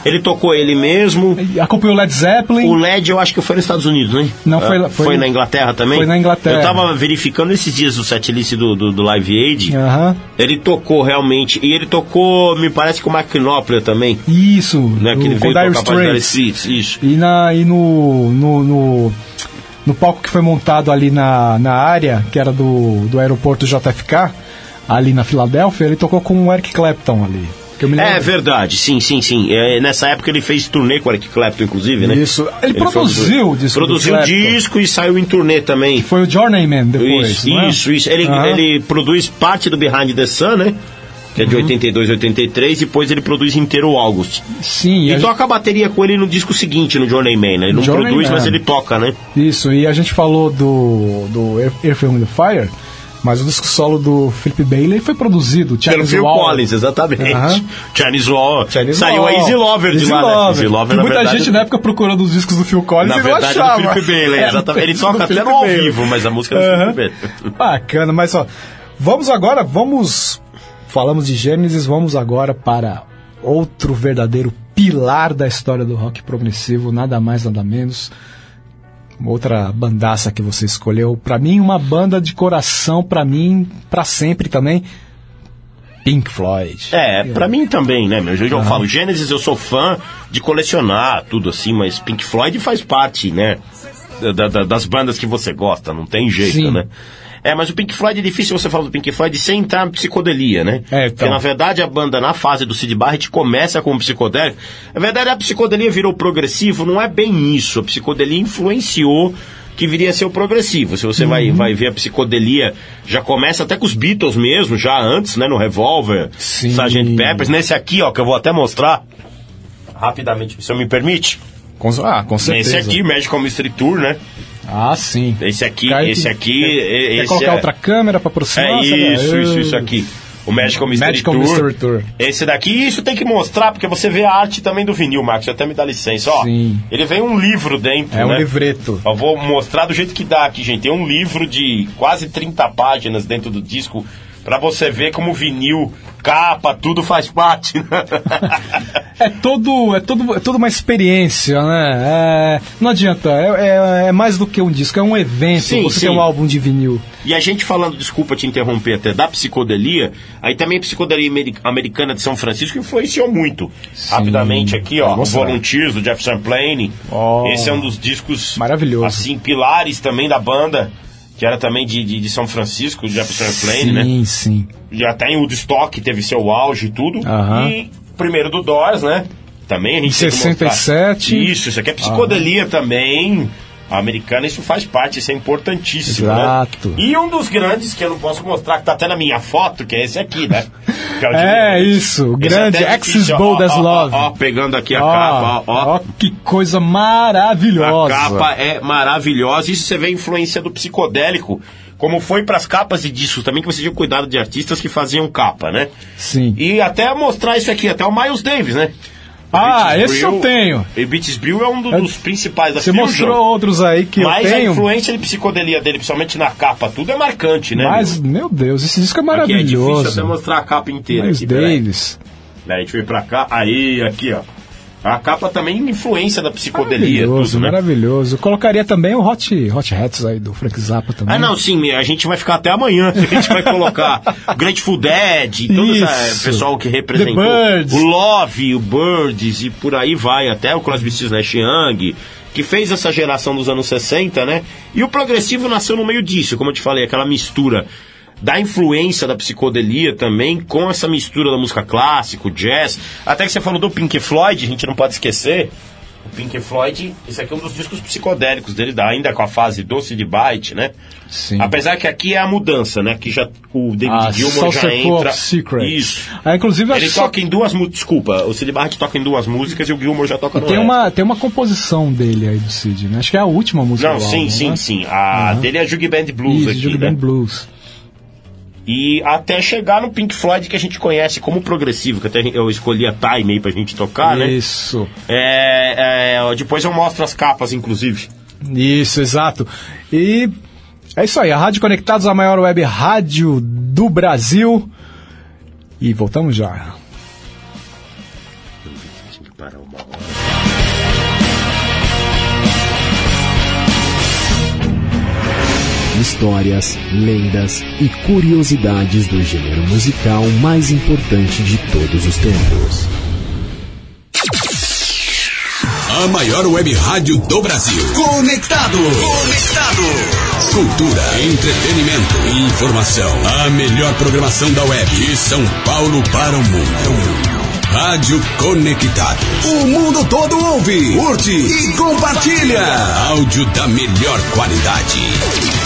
Ele tocou ele mesmo. Acompanhou o Led Zeppelin. O LED eu acho que foi nos Estados Unidos, né? Não, foi Ah, lá- foi- na Inglaterra também? foi na Inglaterra. Eu tava verificando esses dias o setlist do, do, do Live Aid. Ele tocou realmente. E ele tocou, me parece que o Mark Knopfler também. Isso. Né? Que ele veio tocar Straits. Straits. Isso. E, na, e no, no, no, no palco que foi montado ali na, na área, que era do, do aeroporto JFK, ali na Filadélfia, ele tocou com o Eric Clapton ali. Que É verdade, sim, sim, sim. É, nessa época ele fez turnê com o Eric Clapton, inclusive, né? Isso. Ele um produziu o disco Produziu o disco e saiu em turnê também. Foi o Journeyman depois. Isso, é? isso, isso. Ele, ele produz parte do Behind the Sun, né? Que é de Uhum. 82 83, e depois ele produz inteiro o August. Sim, E a toca a bateria com ele no disco seguinte, no Journeyman, né? Ele não produz, mas ele toca, né? Isso, e a gente falou do, do Earth, Wind and Fire, mas o disco solo do Philip Bailey foi produzido. Pelo Chinese Phil Wall. Collins, exatamente. Aham. Chinese Law. Chinese Saiu Wall. a Easy Lover de Easy lá, né? Lover. Easy Lover, muita verdade, gente na época procurando os discos do Phil Collins Na e verdade, não é do achava. Philip Bailey, Era exatamente. Ele toca até no ao Bailey. vivo, mas a música é do. Philip Bailey. Bacana, mas ó, vamos agora, vamos. Falamos de Gênesis, vamos agora para outro verdadeiro pilar da história do rock progressivo, nada mais, nada menos. Outra bandaça que você escolheu. Pra mim, uma banda de coração, pra mim, pra sempre também. Pink Floyd. É, pra mim também, né, meu? Eu, eu falo, Gênesis eu sou fã de colecionar tudo assim, mas Pink Floyd faz parte, né? da- da- das bandas que você gosta, não tem jeito, Sim. né? É, mas o Pink Floyd é difícil você falar do Pink Floyd sem entrar na psicodelia, né? É, então. Porque na verdade a banda, na fase do Sid Barrett, começa com psicodélico. Na verdade a psicodelia virou progressivo, não é bem isso. A psicodelia influenciou que viria a ser o progressivo. Se você Uhum. vai, vai ver a psicodelia, já começa até com os Beatles mesmo, já antes, né? No Revolver, Sim. Sgt. Peppers. Nesse aqui, ó, que eu vou até mostrar rapidamente, se eu me permite. Com, ah, com certeza. Esse aqui, Magical Mystery Tour, né? Ah, sim. Esse aqui, Cara, esse aqui, Quer esse colocar é, outra câmera pra aproximar? é isso, isso, isso aqui. O Magical Mystery, Magical Tour. Mystery Tour. Esse daqui, isso tem que mostrar, porque você vê a arte também do vinil, Marcos. Até me dá licença, ó. Sim. Ele vem um livro dentro, É um né? livreto. Eu vou mostrar do jeito que dá aqui, gente. Tem um livro de quase 30 páginas dentro do disco pra você ver como o vinil, capa, tudo faz parte. né? É todo, é todo, é toda uma experiência, né? É, não adianta, é, é- é mais do que um disco, é um evento. Sim, você sim. tem um álbum de vinil. E a gente falando, desculpa te interromper até, da psicodelia, aí também a psicodelia ameri- americana de São Francisco influenciou muito. Rapidamente aqui, ó. Volunteers, do Jefferson Plane. Ó. Esse é um dos discos, Maravilhoso. assim, pilares também da banda, que era também de, de, de São Francisco, do Jefferson Plane, né? sim, sim. Já tem o Woodstock, teve seu auge e tudo. Aham. E primeiro do Doors, né? Também a gente Em tem que mostrar. 67. Isso, isso aqui é psicodelia também. A americana, isso faz parte, isso é importantíssimo, Exato. né? E um dos grandes que eu não posso mostrar, que tá até na minha foto, que é esse aqui, né? É, Hendrix. isso, o Esse grande é Axis Bold as Love. Ó, ó, pegando aqui a Ó, capa, ó, ó. que coisa A maravilhosa. capa é maravilhosa. Isso você vê a influência do psicodélico. Como foi para as capas de discos também, que você tinha cuidado de artistas que faziam capa, né? Sim. E até mostrar isso aqui, até o Miles Davis, né? Ah, esse eu tenho. E Brew é um do- dos principais da Você Fusion. mostrou outros aí que Mas eu a tenho. influência de psicodelia dele, principalmente na capa, tudo é marcante, né? Mas, meu? meu Deus, esse disco é Aqui é difícil maravilhoso. até mostrar a capa inteira. Miles aqui, peraí. Davis. Aí, deixa eu ir pra cá. Aí, aqui, ó. A capa também influência da psicodelia, Maravilhoso, tudo, né? maravilhoso. Colocaria também o Hot, Hot Hats aí do Frank Zappa também. Ah, não, sim, a gente vai ficar até amanhã. A gente vai colocar o Grateful Dead, todo esse pessoal que representou. O Love, o Birds e por aí vai, até o Crosby, Stills, Young, que fez essa geração dos anos 60, né? E o progressivo nasceu no meio disso, como eu te falei, aquela mistura da influência da psicodelia também com essa mistura da música clássica, jazz. Até que você falou do Pink Floyd, a gente não pode esquecer. O Pink Floyd, esse aqui é um dos discos psicodélicos dele, da- ainda com a fase doce de Bite, né? Sim. Apesar que aqui é a mudança, né? Que já o David Ah, Gilmour já entra. of Secrets. Isso. Ah, inclusive, Ele só- toca em duas músicas. Desculpa, o Sid Barrett toca em duas músicas e o Gilmour já toca tem uma, tem uma composição dele aí do Cid, né? Acho que é a última música Não, sim, sim, né? sim. A dele é Jug Band Blues Isso, aqui, Jug né? Band Blues. E até chegar no Pink Floyd que a gente conhece como progressivo, que até eu escolhi a Time aí pra gente tocar, né? Isso. É, é, depois eu mostro as capas, inclusive. Isso, exato. E é isso aí, a Rádio Conectados, a maior web rádio do Brasil. E voltamos já. Eu vi que tinha que parar uma hora. Histórias, lendas e curiosidades do gênero musical mais importante de todos os tempos. A maior web rádio do Brasil. Conectado. Conectado. Cultura, entretenimento e informação. A melhor programação da web de São Paulo para o mundo. Rádio Conectados. O mundo todo ouve, curte e compartilha. Áudio da melhor qualidade.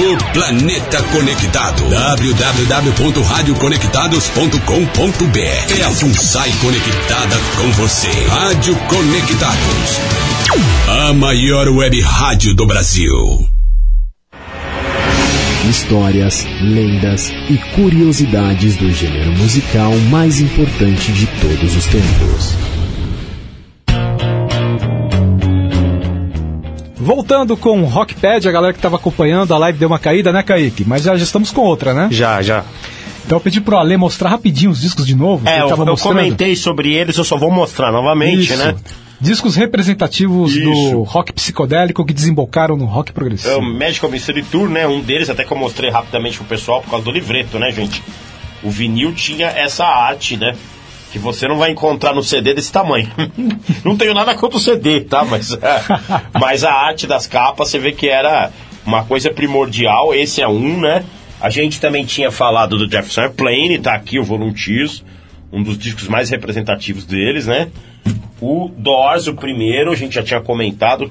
O planeta conectado. www.radioconectados.com.br É a FUNSAI conectada com você. Rádio Conectados. A maior web rádio do Brasil. Histórias, lendas e curiosidades do gênero musical mais importante de todos os tempos. Voltando com o Rockpad, a galera que estava acompanhando, a live deu uma caída, né, Kaique? Mas já, já estamos com outra, né? Já, já. Então eu pedi pro Ale mostrar rapidinho os discos de novo. É, eu, eu comentei sobre eles, eu só vou mostrar novamente, Isso. né? Discos representativos do Isso. rock psicodélico que desembocaram no rock É o progressivo. Magical Mystery Tour, né? Um deles, até que eu mostrei rapidamente pro pessoal por causa do livreto, né, gente? O vinil tinha essa arte, né? Que você não vai encontrar no CD desse tamanho. não tenho nada contra o CD, tá? Mas, é, mas a arte das capas, você vê que era uma coisa primordial. Esse é um, né? A gente também tinha falado do Jefferson Airplane, tá aqui o Volunteers, um dos discos mais representativos deles, né? O Doors, o primeiro, a gente já tinha comentado,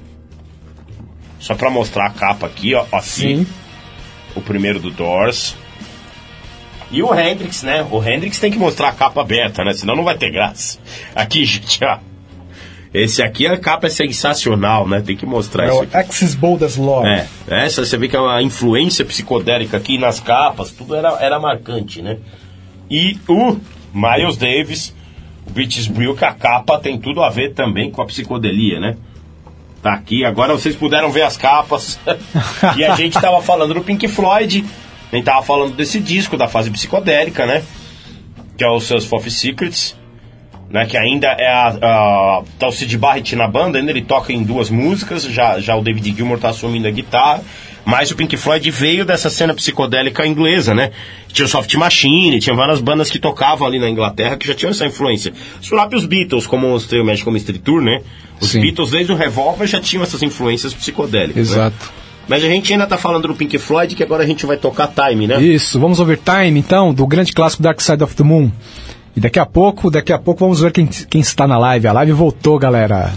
só pra mostrar a capa aqui, ó. Assim. Sim. O primeiro do Doors. E o Hendrix, né? O Hendrix tem que mostrar a capa aberta, né? Senão não vai ter graça. Aqui, gente, ó. Esse aqui, a capa é sensacional, né? Tem que mostrar É isso aqui. Axis Boldest Law. É, essa você vê que a influência psicodélica aqui nas capas, tudo era, era marcante, né? E o Miles Davis, o Beaches Brew, que a capa tem tudo a ver também com a psicodelia, né? Tá aqui, agora vocês puderam ver as capas. e a gente tava falando do Pink Floyd, a gente tava falando desse disco da fase psicodélica, né? Que é o Seus Fof Secrets, né? Que ainda é a, a tá o Sid Barrett na banda, ainda ele toca em duas músicas, já, já o David Gilmour tá assumindo a guitarra, mas o Pink Floyd veio dessa cena psicodélica inglesa, né? Tinha o Soft Machine, tinha várias bandas que tocavam ali na Inglaterra que já tinham essa influência. Os próprios Beatles, como o Magical Mystery Tour, né? Os Sim. Beatles desde o Revolver já tinham essas influências psicodélicas. né? Mas a gente ainda tá falando do Pink Floyd, que agora a gente vai tocar Time, né? Isso, vamos ouvir Time, então, do grande clássico Dark Side of the Moon. E daqui a pouco, daqui a pouco vamos ver quem, quem está na live. A live voltou, galera.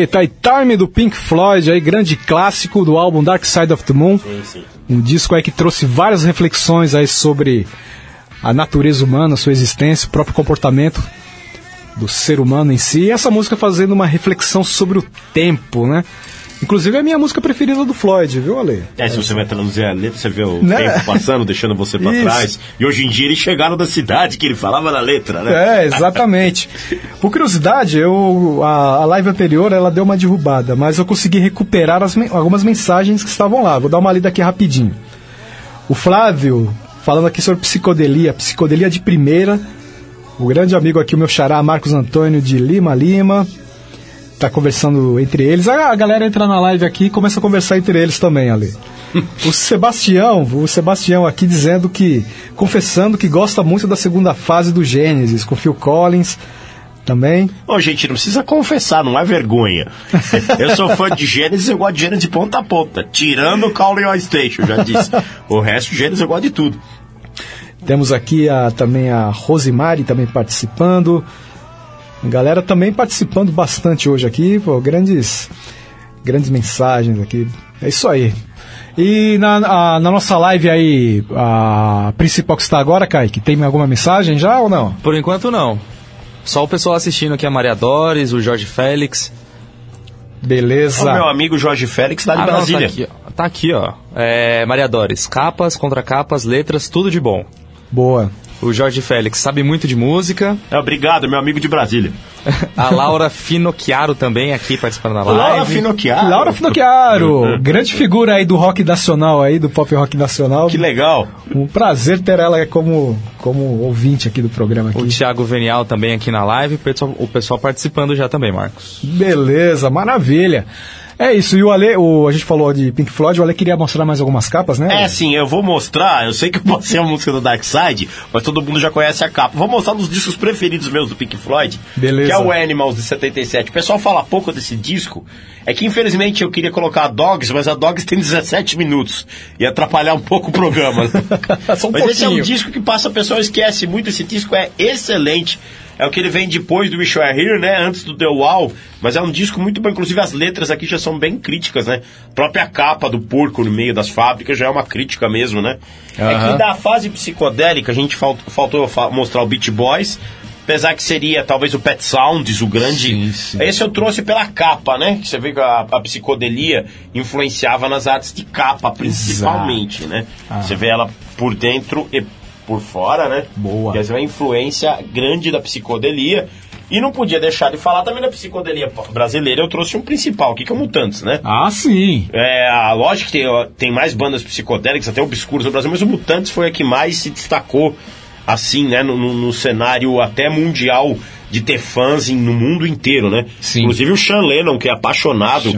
Aí, tá aí Time do Pink Floyd, aí grande clássico do álbum Dark Side of the Moon. Sim, sim. Um disco aí que trouxe várias reflexões aí sobre a natureza humana, sua existência, o próprio comportamento do ser humano em si. E essa música fazendo uma reflexão sobre o tempo, né? Inclusive é a minha música preferida do Floyd, viu, Ale? É, se você vai traduzir a letra, você vê o Né? tempo passando, deixando você pra Isso. trás. E hoje em dia eles chegaram da cidade que ele falava na letra, né? É, exatamente. Por curiosidade, eu, a, a live anterior ela deu uma derrubada, mas eu consegui recuperar as algumas mensagens que estavam lá. Vou dar uma lida aqui rapidinho. O Flávio, falando aqui sobre psicodelia, psicodelia de primeira. O grande amigo aqui, o meu xará, Marcos Antônio de Lima Lima. Tá conversando entre eles. A, galera entra na live aqui e começa a conversar entre eles também, ali. O Sebastião, o Sebastião aqui dizendo que, confessando que gosta muito da segunda fase do Gênesis, com Phil Collins também. Ô, gente, não precisa confessar, não é vergonha. Eu sou fã de Gênesis, eu gosto de Gênesis de ponta a ponta. Tirando o Calling All Station, já disse. O resto de Gênesis eu gosto de tudo. Temos aqui a, também a Rosemary também participando. Galera também participando bastante hoje aqui, pô, grandes, grandes mensagens aqui. É isso aí. E na, a- na nossa live aí, a principal que está agora, Kaique, tem alguma mensagem já ou não? Por enquanto, não. Só o pessoal assistindo aqui a Maria Doris, o Jorge Félix. Beleza. O meu amigo Jorge Félix, lá de Ah, não, Brasília. tá aqui, ó. Tá aqui, ó. É, Maria Doris, capas, contracapas, letras, tudo de bom. Boa. O Jorge Félix sabe muito de música. É, obrigado, meu amigo de Brasília. A Laura Finocchiaro também aqui participando da live. Laura Finocchiaro. Laura Finocchiaro, grande figura aí do rock nacional aí, do pop rock nacional. Que legal. Um prazer ter ela como, como ouvinte aqui do programa aqui. O Thiago Venial também aqui na live. O pessoal, o pessoal participando já também, Marcos. Beleza, maravilha. É isso, e o Ale, o, a gente falou de Pink Floyd, o Ale queria mostrar mais algumas capas, né? É, sim, eu vou mostrar. Eu sei que pode ser a música do Dark Side, mas todo mundo já conhece a capa. Vou mostrar um dos discos preferidos meus do Pink Floyd, Beleza. que é o Animals de 77. O pessoal fala pouco desse disco. É que infelizmente eu queria colocar a Dogs, mas a Dogs tem 17 minutos. E atrapalhar um pouco o programa. né? Um mas esse é um pouquinho. disco que passa, a pessoa esquece muito. Esse disco é excelente. É o que ele vem depois do Wish You Were Here, né? Antes do The Wall. Mas é um disco muito bom. Inclusive as letras aqui já são bem críticas, né? A própria capa do porco no meio das fábricas já é uma crítica mesmo, né? É que da fase psicodélica a gente fal- faltou fa- mostrar o Beach Boys. Apesar que seria talvez o Pet Sounds, o grande. Sim, sim. Esse eu trouxe pela capa, né? Que você vê que a, a psicodelia influenciava nas artes de capa, principalmente, né? Você vê ela por dentro e por fora, né? Boa. Quer dizer, uma influência grande da psicodelia. E não podia deixar de falar também da psicodelia brasileira. Eu trouxe um principal aqui, que é o Mutantes, né? Ah, sim. É, a lógico que tem, tem mais bandas psicodélicas, até obscuras no Brasil, mas o Mutantes foi a que mais se destacou, assim, né, no, no- no cenário até mundial de ter fãs em- no mundo inteiro, né? Sim. Inclusive o Sean Lennon, que é apaixonado.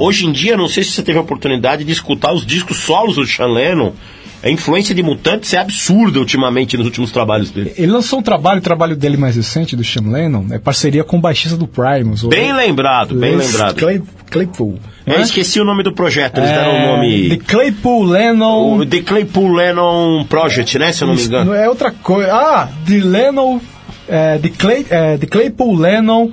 Hoje em dia, não sei se você teve a oportunidade de escutar os discos solos do Sean Lennon. A influência de Mutantes é absurda ultimamente nos últimos trabalhos dele. Ele lançou um trabalho, o trabalho dele mais recente, do Sean Lennon, é parceria com o baixista do Primus. Bem lembrado, bem Les lembrado. Clay, Claypool. Eu né? esqueci o nome do projeto, eles deram o É, nome... The Claypool Lennon. O The Claypool Lennon Project, né? Se eu não me engano. É outra coisa. Ah, The Lennon. É, The, Clay, é, The Claypool Lennon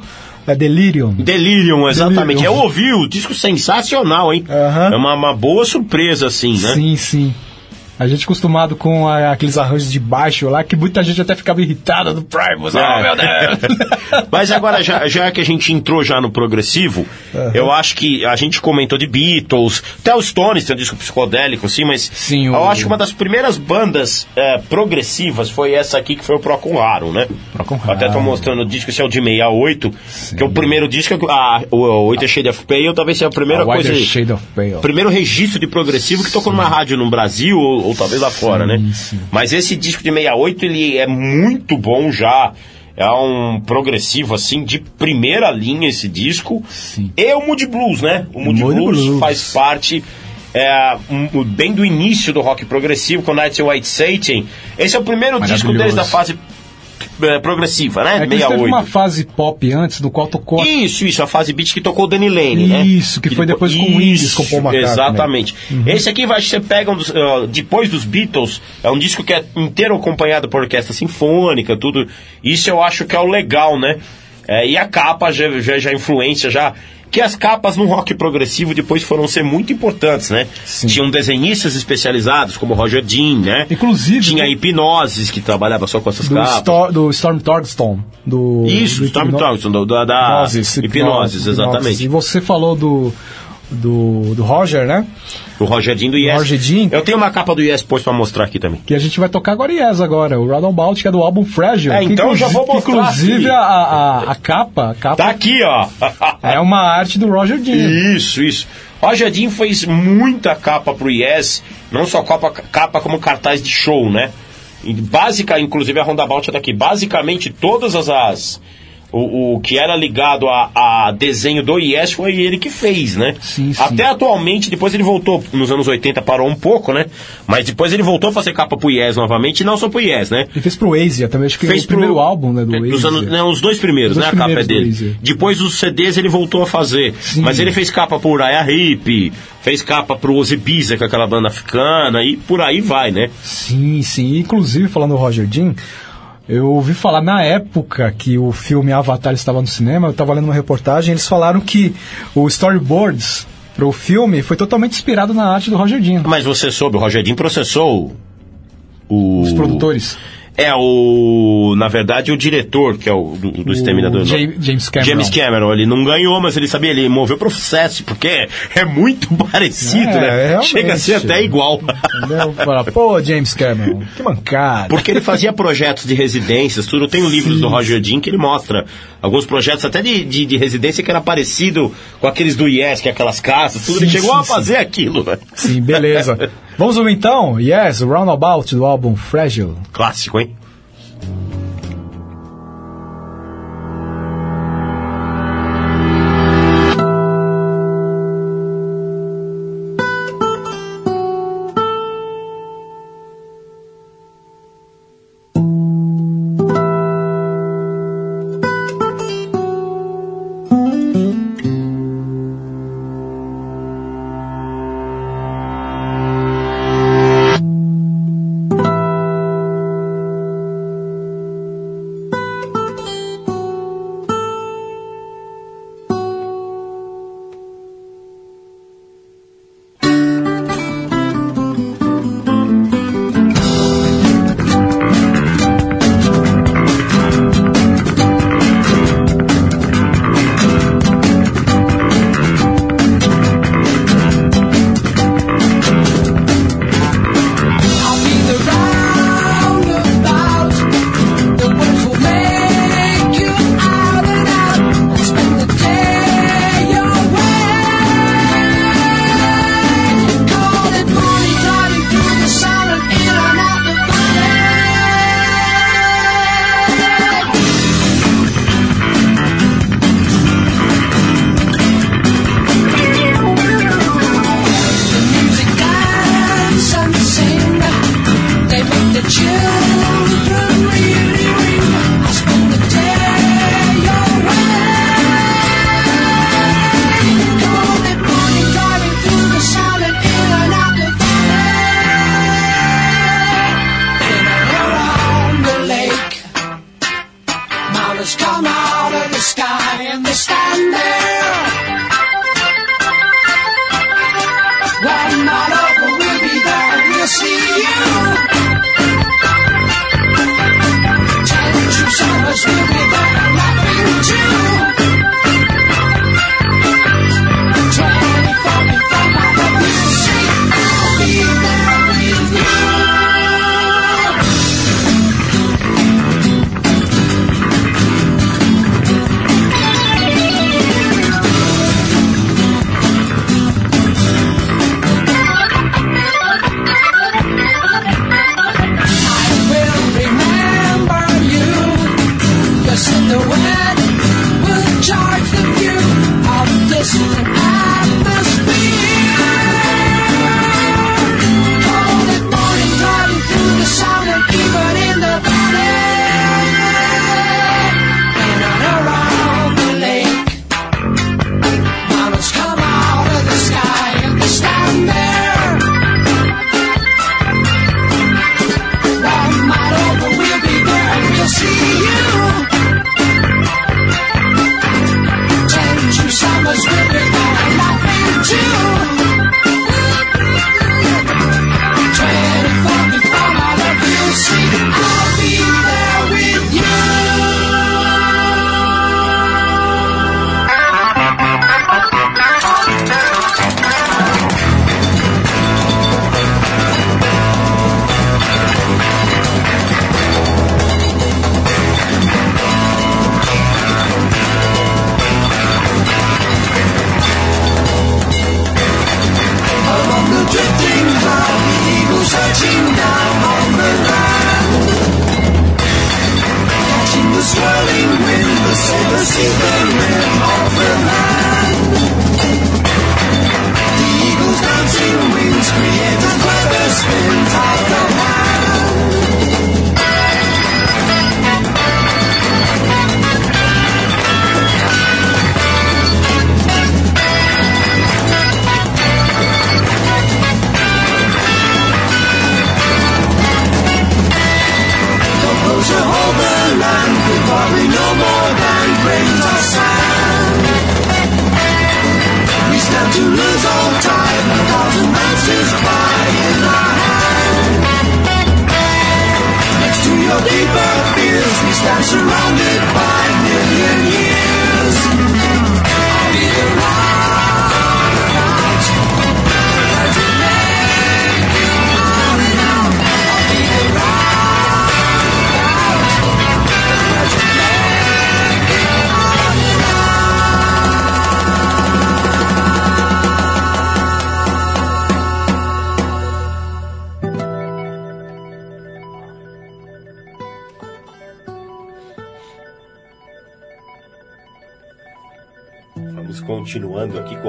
é, Delirium. Delirium, exatamente. Delirium. Eu ouvi o disco sensacional, hein? Aham. É uma, uma boa surpresa, assim, né? Sim, sim. A gente acostumado com a- aqueles arranjos de baixo lá, que muita gente até ficava irritada do Primus. É. Oh, meu Deus! Mas agora, já, já que a gente entrou já no progressivo, eu acho que a gente comentou de Beatles, até os Stones tem um disco psicodélico, assim, mas Sim, eu o- acho que uma das primeiras bandas é, progressivas foi essa aqui, que foi o Procon Haro, né? Procon Eu Até tô mostrando o disco, esse é o de 68, que é o primeiro disco, ah, o, o 8 Shade of Pale, talvez seja a primeira A coisa... Shade of Pale. primeiro registro de progressivo que tocou numa rádio no Brasil ou, ou talvez lá fora, né? sim. Mas esse disco de 68 ele é muito bom já. É um progressivo assim de primeira linha esse disco. Sim. E o Mood Blues, né? O Mood, Mood Blues, Blues. faz parte é, um- bem do início do rock progressivo com Night White Satan. Esse é o primeiro disco deles da fase é, progressiva, né? É que eles teve 68. uma fase pop antes, no qual tocou a Isso, isso, a fase beat que tocou o Danny Lane, né? Isso, que foi depois com o Indies, com Paul McCartney. Exatamente. Esse aqui vai você pega um dos, ah, depois dos Beatles, é um disco que é inteiro acompanhado por orquestra sinfônica, tudo. Isso eu acho que é o legal, né? É, e a capa já, já, já influência, já que as capas no rock progressivo depois foram ser muito importantes, né? Sim. Tinham desenhistas especializados, como Roger Dean, né? Inclusive, Tinha Hipnoses, que trabalhava só com essas do, capas. Stor- do Storm Thornton. Do, Isso, do Storm do- da, da Hipnoses, hipnoses, exatamente. E você falou do, do, do Roger, né? O Roger Dean do Yes. Roger. Eu tenho uma capa do Yes depois pra mostrar aqui também. Que a gente vai tocar agora Yes agora, o Roundabout, que é do álbum Fragile. É, que então eu já vou inclusive- mostrar Inclusive aqui. a, a, a capa, a capa Tá aqui, ó. é uma arte do Roger Dean. Isso, isso. Roger Dean fez muita capa pro Yes, não só capa, capa como cartaz de show, né? E básica, inclusive a Roundabout é daqui. Basicamente todas as. as o, o que era ligado a, a desenho do Yes foi ele que fez, né? Sim, sim. Até atualmente, depois ele voltou, nos anos 80 parou um pouco, né? Mas depois ele voltou a fazer capa pro Yes novamente, e não só pro Yes, né? Ele fez pro Asia também, acho que Fez o primeiro pro- álbum né, do É, Asia. anos, não, os dois primeiros, Os né? dois A capa é primeiros dele. Depois os CDs ele voltou a fazer. Sim. Mas ele fez capa pro Uriah Heep, fez capa pro Ozzy Biza, com aquela banda africana, e por aí vai, né? Sim, sim. Inclusive, falando do Roger Dean, eu ouvi falar na época que o filme Avatar estava no cinema, eu estava lendo uma reportagem, eles falaram que o storyboards pro filme foi totalmente inspirado na arte do Roger Dean. Mas você soube, o Roger Dean processou o... Os produtores. É, o... Na verdade, o diretor, que é o do, do Exterminador. O. Ja- James Cameron. James Cameron, ele não ganhou, mas ele sabia, ele moveu processo, porque é muito parecido, É, né? realmente. Chega a ser até igual. Entendeu? Fala, pô, James Cameron, que mancada. Porque ele fazia projetos de residências, tudo. Tem livros do Roger Dean que ele mostra alguns projetos até de, de, de residência que era parecido com aqueles do Yes, que é aquelas casas, tudo. ele Sim, chegou sim, a fazer aquilo, né? Sim, beleza. Vamos ouvir então? Yes, Roundabout do álbum Fragile. Clássico, hein?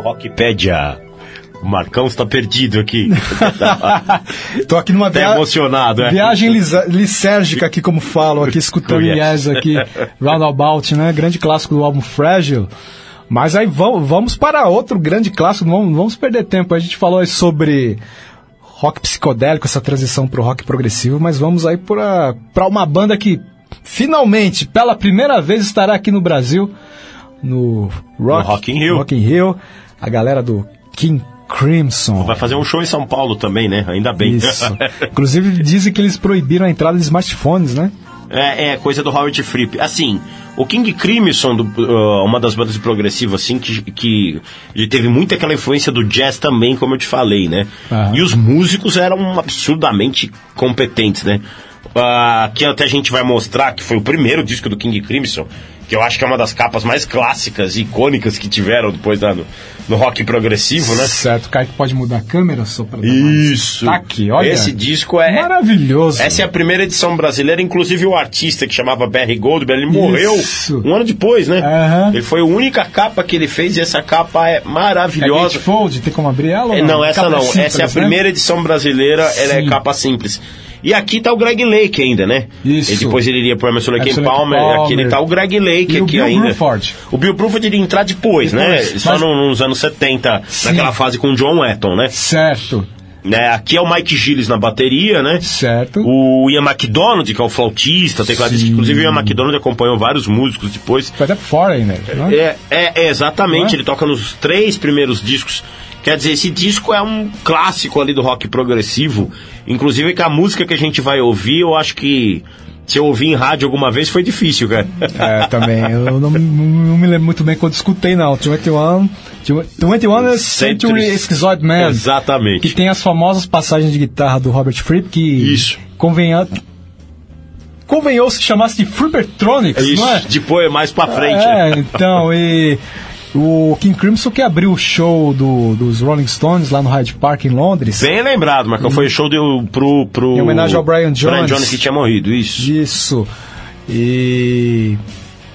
Rockpedia. O Marcão está perdido aqui. Tô aqui numa Tá via... emocionado, é? viagem lisérgica aqui, como falo, aqui escutando Yes. Yes aqui, Roundabout, né? Grande clássico do álbum Fragile. Mas aí vamos, para outro grande clássico, não vamos, perder tempo. A gente falou aí sobre rock psicodélico, essa transição pro rock progressivo, mas vamos aí para para uma banda que finalmente, pela primeira vez, estará aqui no Brasil, no Rock, No Rock in Rio. Rock in Rio, a galera do King Crimson. Vai fazer um show em São Paulo também, né? Ainda bem. Isso. Inclusive dizem que eles proibiram a entrada de smartphones, né? É, é coisa do Howard Fripp. Assim, o King Crimson, do, uh, uma das bandas de progressivo, assim, que, que ele teve muito aquela influência do jazz também, como eu te falei, né? Aham. E os músicos eram absurdamente competentes, né? Uh, que até a gente vai mostrar que foi o primeiro disco do King Crimson, que eu acho que é uma das capas mais clássicas e icônicas que tiveram depois da, no, no rock progressivo, né? Certo, o Kaique pode mudar a câmera só pra dar Isso. Aqui, olha. Esse disco é. Maravilhoso. Essa é a primeira edição brasileira, inclusive o artista que chamava Barry Goldberg, ele morreu Isso. um ano depois, né? Aham. Ele foi a única capa que ele fez e essa capa é É maravilhosa. gatefold, tem como abrir ela? ou É, não, essa Capa não. simples, essa é a né? primeira edição brasileira, ela é Sim. capa simples. E aqui tá o Greg Lake ainda, né? Isso. E depois ele iria pro Emerson Lake Palmer, Palmer. aqui ele tá o Greg Lake E o aqui Bill ainda. Bruford. O Bill Bruford iria entrar depois, né? Depois. Só Mas- no- nos anos 70, Sim. naquela fase com o John Wetton, né? Certo, né? Aqui é o Mike Gilles na bateria, né? certo. O Ian McDonald, que é o flautista, tecladista, inclusive o Ian McDonald acompanhou vários músicos depois. Foi até Foreigner, né? É, é, é, exatamente, é? ele toca nos três primeiros discos. Quer dizer, esse disco é um clássico ali do rock progressivo. Inclusive que a música que a gente vai ouvir, eu acho que se eu ouvir em rádio alguma vez foi difícil, cara. É, também. Eu não, não me lembro muito bem quando escutei, não. 21, 21 Century Schizoid Man. Exatamente. Que tem as famosas passagens de guitarra do Robert Fripp, que Isso. convenha... convenhou-se que chamasse de Frippertronics, Isso, não é? depois, mais pra frente. É, então, e o King Crimson que abriu o show do, dos Rolling Stones lá no Hyde Park em Londres. Bem lembrado, Marcão. Foi show do, pro, pro. Em homenagem ao Brian Jones. Brian Jones que tinha morrido, isso. Isso. E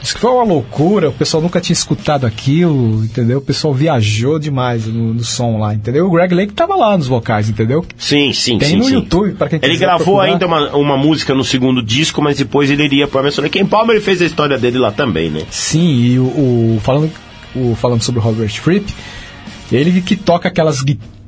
Diz que foi uma loucura, o pessoal nunca tinha escutado aquilo, entendeu? O pessoal viajou demais no, no som lá, entendeu? O Greg Lake tava lá nos vocais, entendeu? Sim, sim, Tem sim. no sim. YouTube, pra quem Ele gravou procurar. ainda uma, uma música no segundo disco, mas depois ele iria pro Emerson Lake Palmer fez a história dele lá também, né? Sim, e o, o- falando, o, falando sobre o Robert Fripp, ele que toca aquelas guitarras,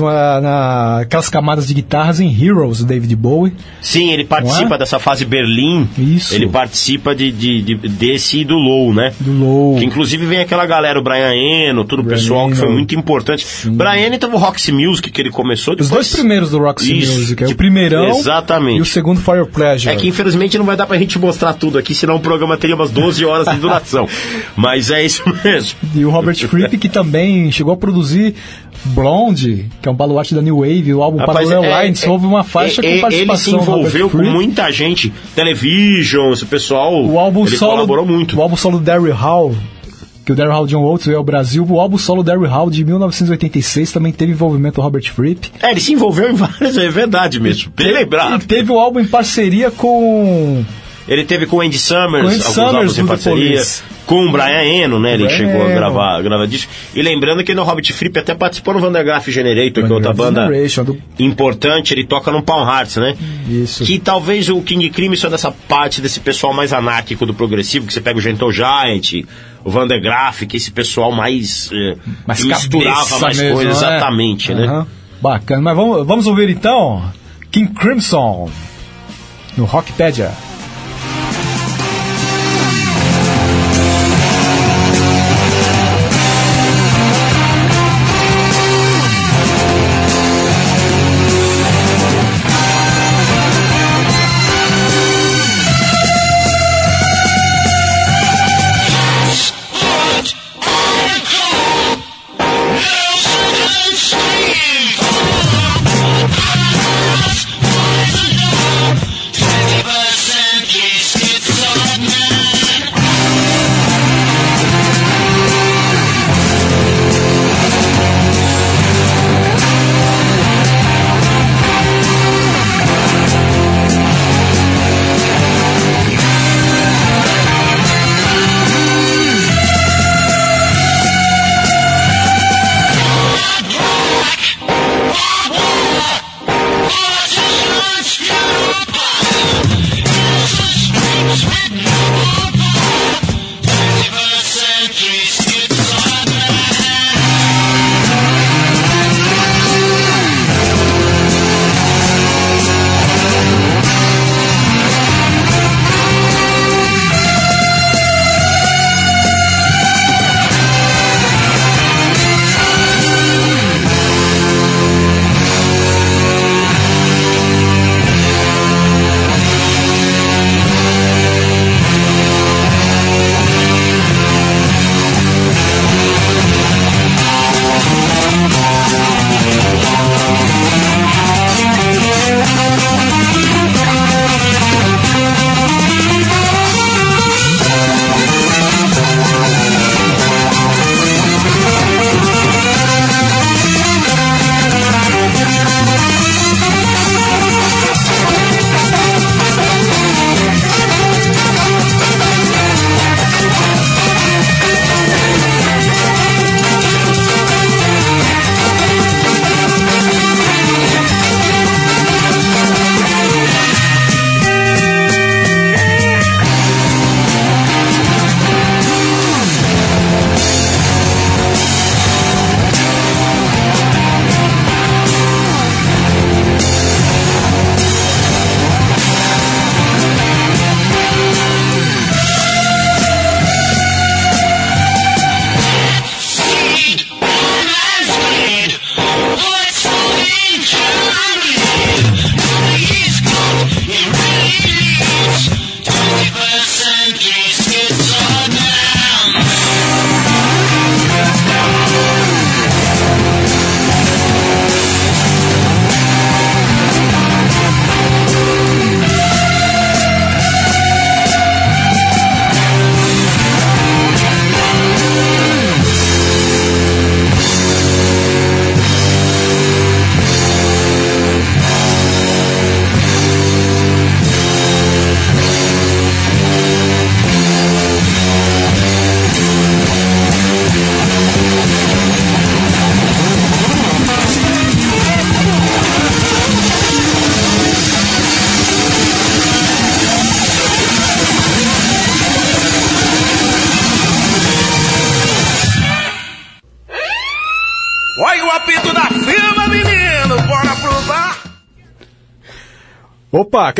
uma- na- aquelas camadas de guitarras em Heroes, David Bowie. Sim, ele participa é? dessa fase Berlim. Isso. Ele participa de, de- de- desse e do Low, né? Do Low. Que inclusive vem aquela galera, o Brian Eno, todo o pessoal que foi Eno. muito importante. Brian Eno teve o Roxy Music que ele começou. Os depois- dois primeiros do Roxy Isso, Music, é o primeirão Exatamente. e o segundo Your Pleasure. É que infelizmente não vai dar pra gente mostrar tudo aqui, senão o programa teria umas 12 horas de duração. Mas é isso mesmo. E o Robert Fripp, que também chegou a produzir Blonde, que é um baluarte da New Wave, o álbum Rapaz, Parallel é- Lines, é- houve uma faixa é- com participação Ele se envolveu com muita gente. Television, esse pessoal. O álbum ele solo, colaborou muito. O álbum solo do Daryl Hall, que o Daryl Hall John Oates veio ao Brasil, o álbum solo do Daryl Hall de 1986 também teve envolvimento do Robert Fripp. É, ele se envolveu em várias, é verdade mesmo. Bem lembrado. teve o álbum em parceria com Ele teve com o Andy Summers, Com Andy alguns Summers álbuns em parceria. Police. Com o Brian Eno, né? Ele Brian chegou a Eno. gravar, gravar disco. E lembrando que no Robert Fripp até participou no Vandergraaf Generator, que é outra banda do- importante. Ele toca no Palm Hearts, né? Isso. Que talvez o King Crimson é dessa parte desse pessoal mais anárquico do progressivo, que você pega o Gentle Giant, o Vandergraaf, que é esse pessoal mais. eh, mais misturava mais mesmo, coisas, né? exatamente, né? Bacana, mas vamos, vamos ouvir então King Crimson no Rockpedia.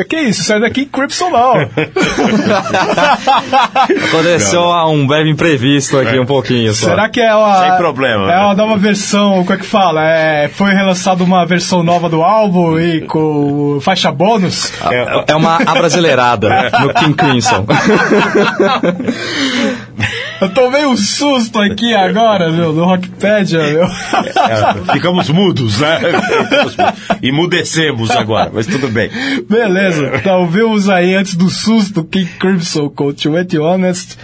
Que é isso? Isso aí daqui é Crimson não. Aconteceu um breve imprevisto aqui, um pouquinho só. Será que é uma... Sem problema, É né? uma nova versão, como é que fala? É, foi relançada uma versão nova do álbum e com faixa bônus? É uma abrasileirada no King Crimson. Tomei um susto aqui agora, meu, no Rockpedia, meu. É, ficamos mudos, né? Imudecemos agora, mas tudo bem. Beleza, então ouvimos aí antes do susto King Crimson com To Be Honest,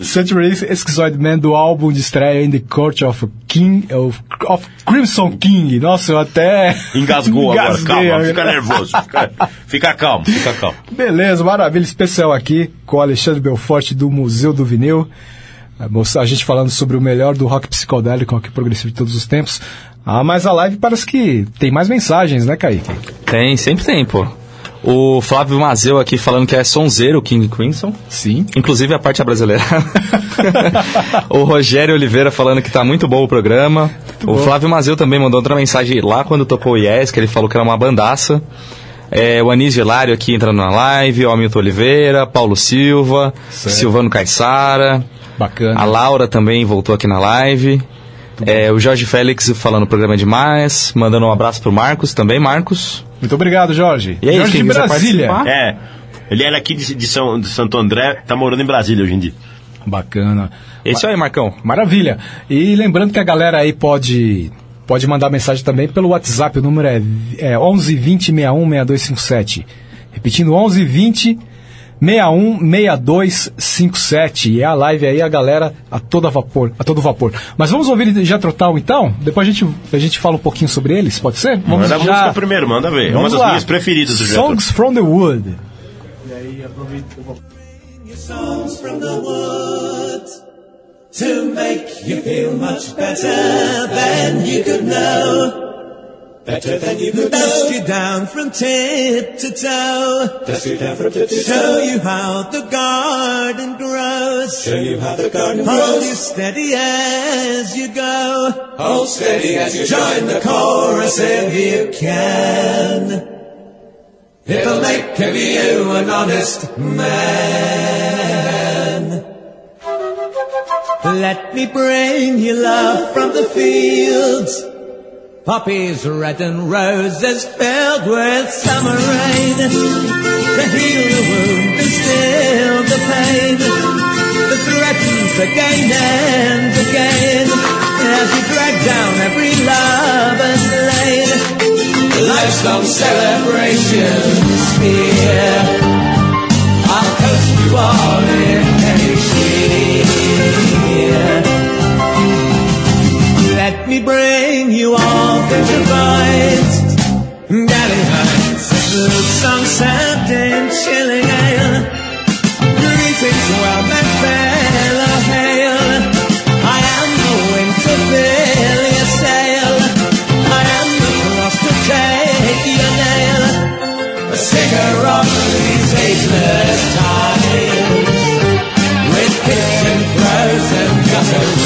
Century Esquizoid Man do álbum de estreia In the Court of King, of, of Crimson King. Nossa, eu até Engasgou agora, calma, fica nervoso. Fica, fica calmo, fica calmo. Beleza, maravilha, especial aqui com o Alexandre Belforte do Museu do Vinil. A moça- A gente falando sobre o melhor do rock psicodélico, rock progressivo de todos os tempos. Ah, mas a live parece que tem mais mensagens, né, Kaique? Tem, sempre tem, pô. O Flávio Mazeu aqui falando que é sonzeiro o King Crimson. Sim. Inclusive a parte brasileira. o Rogério Oliveira falando que tá muito bom o programa. o Flávio Mazeu também mandou outra mensagem lá quando tocou o Yes, que ele falou que era uma bandaça. É, o Anísio Hilário aqui entrando na live, o Hamilton Oliveira, Paulo Silva, Silvano Caissara. Bacana. A Laura também voltou aqui na live. É, o Jorge Félix falando o programa é demais. Mandando um abraço pro Marcos também, Marcos. Muito obrigado, Jorge. E aí, Jorge de Brasília. participar? É, ele era aqui de, de São, de Santo André, tá morando em Brasília hoje em dia. Bacana. É isso aí, Marcão. Maravilha. E lembrando que a galera aí pode pode mandar mensagem também pelo WhatsApp. O número é, é 11 20 61 6257. Repetindo, 11 20 61 6257. E é a live aí, a galera a toda vapor, a todo vapor. Mas vamos ouvir Jethro Tull então? Depois a gente, a gente fala um pouquinho sobre eles, pode ser? Vamos Manda a música primeiro, manda ver. É uma das lá. minhas preferidas do Jethro. Songs from the Wood. songs from the woods to make you feel much better than you could know. Better than you could Dust you down from tip to toe. Dust you down from tip to toe. Show you how the garden grows. Show you how the garden grows. Hold you steady as you go. Hold steady as you join the chorus if you can. It'll make of you an honest man. Let me bring you love from the fields. Poppies red and roses filled with summer rain. To heal the wound and still the pain that threatens again and again. As you drag down every lover's lane. Life's-long celebrations here. I'll coast you all in any cheer. Let me bring you all find. Galley heights, flute song sound and chilling ale. Greetings, well met fellow hail. I am the wing to fill your sail. I am the cross to take your nail. A singer of these ageless times. With hits and prose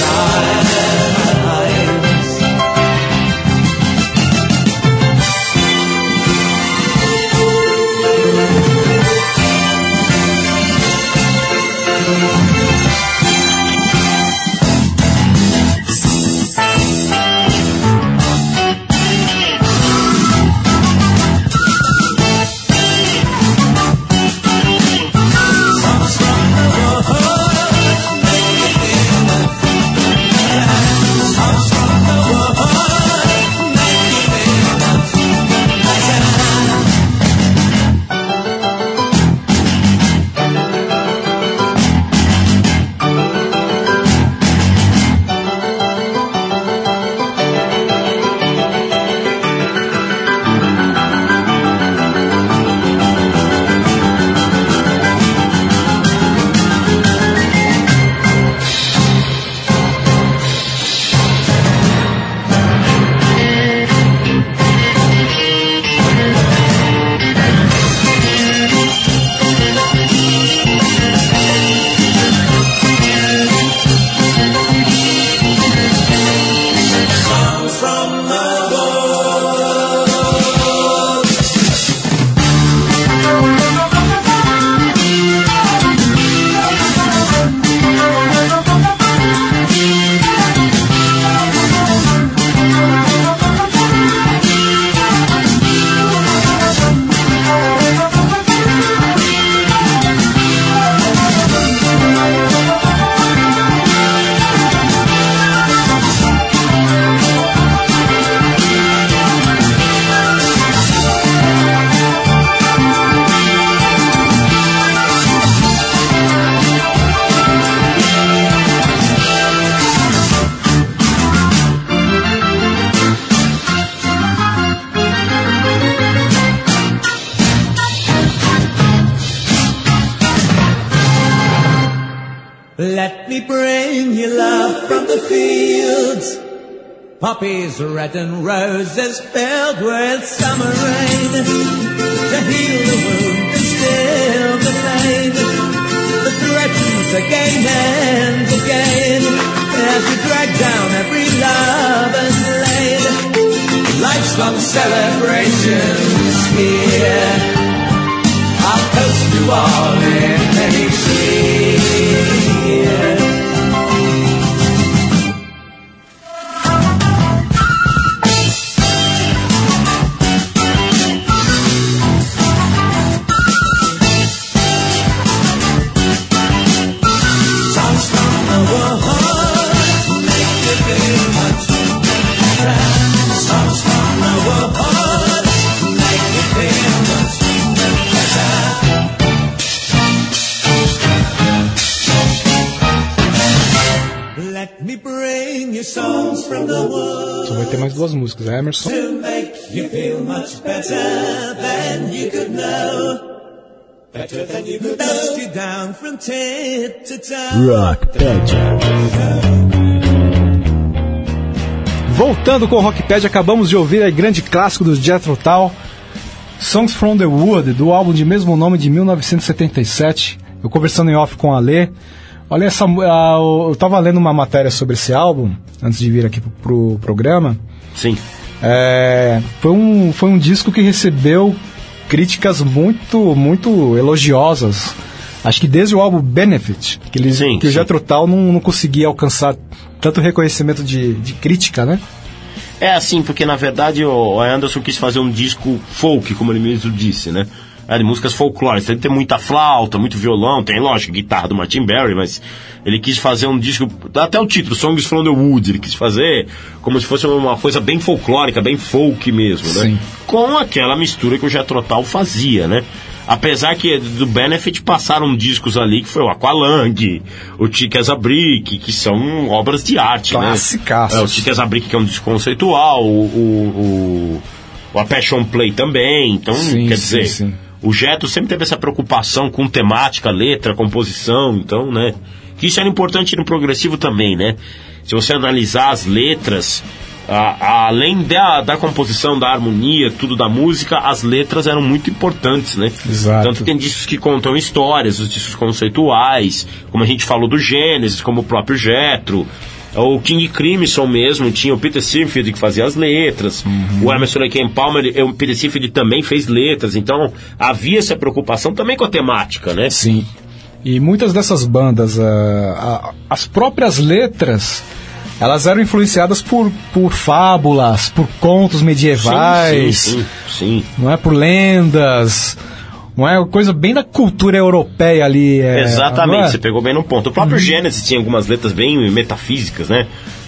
and toe. Rockpedia. Voltando com o Rockpad, acabamos de ouvir a grande clássico do Jethro Tull, Songs from the Wood, do álbum de mesmo nome de 1977. Eu conversando em off com a Lê. Olha essa, a- eu tava lendo uma matéria sobre esse álbum antes de vir aqui pro, pro programa. Sim. É, foi, um, foi um disco que recebeu críticas muito, muito elogiosas. Acho que desde o álbum Benefit, que, eles, Sim, que o sim. Jethro Tull não, não conseguia alcançar tanto reconhecimento de, de crítica, né? É assim, porque na verdade o Anderson quis fazer um disco folk, como ele mesmo disse, né? É, de músicas folclóricas. Tem que ter muita flauta, muito violão, tem, lógico, guitarra do Martin Barry, mas ele quis fazer um disco, até o título, Songs from the Woods, ele quis fazer como se fosse uma coisa bem folclórica, bem folk mesmo, né? Sim. Com aquela mistura que o Jethro Tull fazia, né? Apesar que do Benefit passaram discos ali que foi o Aqualung, o Chick as a Brick, que são obras de arte, Classicaços. né? É, o Chick as a Brick que é um disco conceitual, o, o, o, o A Passion Play também, então Sim, quer sim, dizer, sim. O Jeto sempre teve essa preocupação com temática, letra, composição, então, né? Que isso era importante no progressivo também, né? Se você analisar as letras, a- a- além da, da composição, da harmonia, tudo da música, as letras eram muito importantes, né? Exato. Tanto que tem discos que contam histórias, os discos conceituais, como a gente falou do Gênesis, como o próprio Jetro. O King Crimson mesmo, tinha o Peter Sinfield que fazia as letras. O Emerson Lake and Palmer, eh, o Peter Sinfield também fez letras. Então, havia essa preocupação também com a temática, né? Sim. E muitas dessas bandas, ah, ah, as próprias letras, elas eram influenciadas por, por fábulas, por contos medievais, Sim, sim, sim. não é por lendas, não é coisa bem da cultura europeia ali. é, Exatamente, é? você pegou bem no ponto. O próprio Gênesis tinha algumas letras bem metafísicas, né?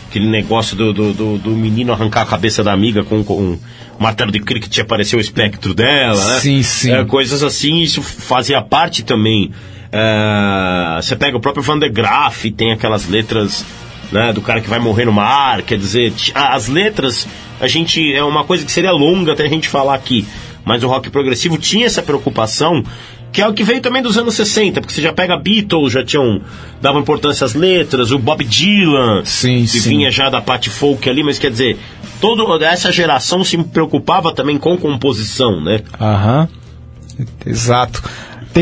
Aquele negócio do, do, do- do menino arrancar a cabeça da amiga com, com um martelo de cricket e aparecer o espectro dela, né? Sim, sim. É, coisas assim, isso fazia parte também. É, você pega o próprio Van de Graaf, tem aquelas letras né, do cara que vai morrer no mar, quer dizer, as letras, a gente, é uma coisa que seria longa até a gente falar aqui, mas o rock progressivo tinha essa preocupação, que é o que veio também dos anos 60, porque você já pega Beatles, já tinham, davam importância às letras, o Bob Dylan, Sim, que sim. vinha já da parte folk ali, mas quer dizer, toda essa geração se preocupava também com composição, né? Aham. Exato.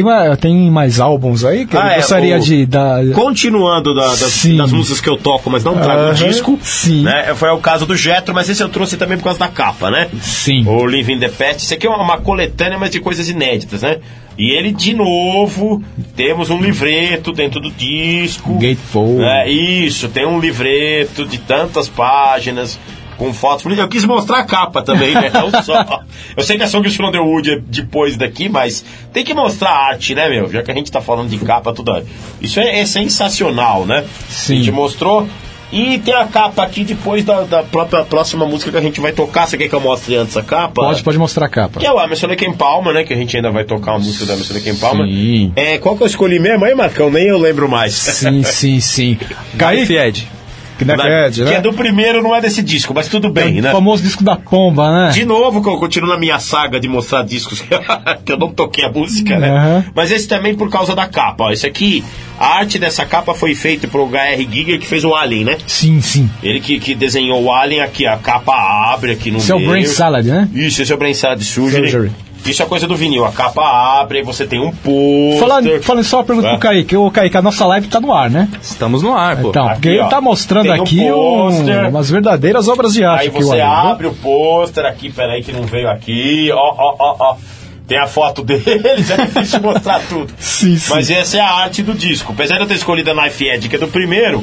Tem, tem mais álbuns aí que Ah, eu é, gostaria o- de dar. Continuando da- das, das músicas que eu toco, mas não trago o Aham, disco. sim. Né? Foi o caso do Jetro, mas esse eu trouxe também por causa da capa, né? Sim. O Living the Past. Isso aqui é uma, uma coletânea, mas de coisas inéditas, né? E ele, de novo, temos um livreto dentro do disco. Gatefold. É, isso, tem um livreto de tantas páginas. Com fotos. Eu quis mostrar a capa também, né? Não só. Eu sei que a Song Underwood é depois daqui, mas tem que mostrar a arte, né, meu? Já que a gente tá falando de capa, tudo. Isso é, é sensacional, né? Sim. A gente mostrou. E tem a capa aqui depois da, da própria próxima música que a gente vai tocar. Você quer que eu mostre antes a capa? Pode, pode mostrar a capa. Que é o Emerson Lake Palmer, né? Que a gente ainda vai tocar uma música do Emerson Lake Palmer. Sim. É, qual que eu escolhi mesmo aí, Marcão? Nem eu lembro mais. Sim, sim, sim. Knife Edge. Knife Da- Edge, que né? é do primeiro, não é desse disco, mas tudo bem, o né? famoso disco da pomba, né? De novo, que eu continuo na minha saga de mostrar discos que eu não toquei a música, né? Mas esse também por causa da capa. Ó, esse aqui, a arte dessa capa foi feita pro H.R. Giger, que fez o Alien, né? Sim, sim. Ele que, que desenhou o Alien aqui, a capa abre aqui no Esse é o meio. Brain Salad, né? Isso, esse é o Brain Salad Surgery. Surgery. Isso é coisa do vinil. A capa abre, aí você tem um pôster. Falando, falando só uma pergunta É. pro Kaique. Ô, Kaique, a nossa live tá no ar, né? Estamos no ar, pô. Então, porque Aqui, ele ó. tá mostrando um aqui um- umas verdadeiras obras de arte. Aí você abre o pôster aqui, peraí que não veio aqui. Ó, ó, ó, ó. Tem a foto deles, é difícil mostrar tudo. Sim, sim. Mas essa é a arte do disco. Apesar de eu ter escolhido a Knife Edge, que é do primeiro,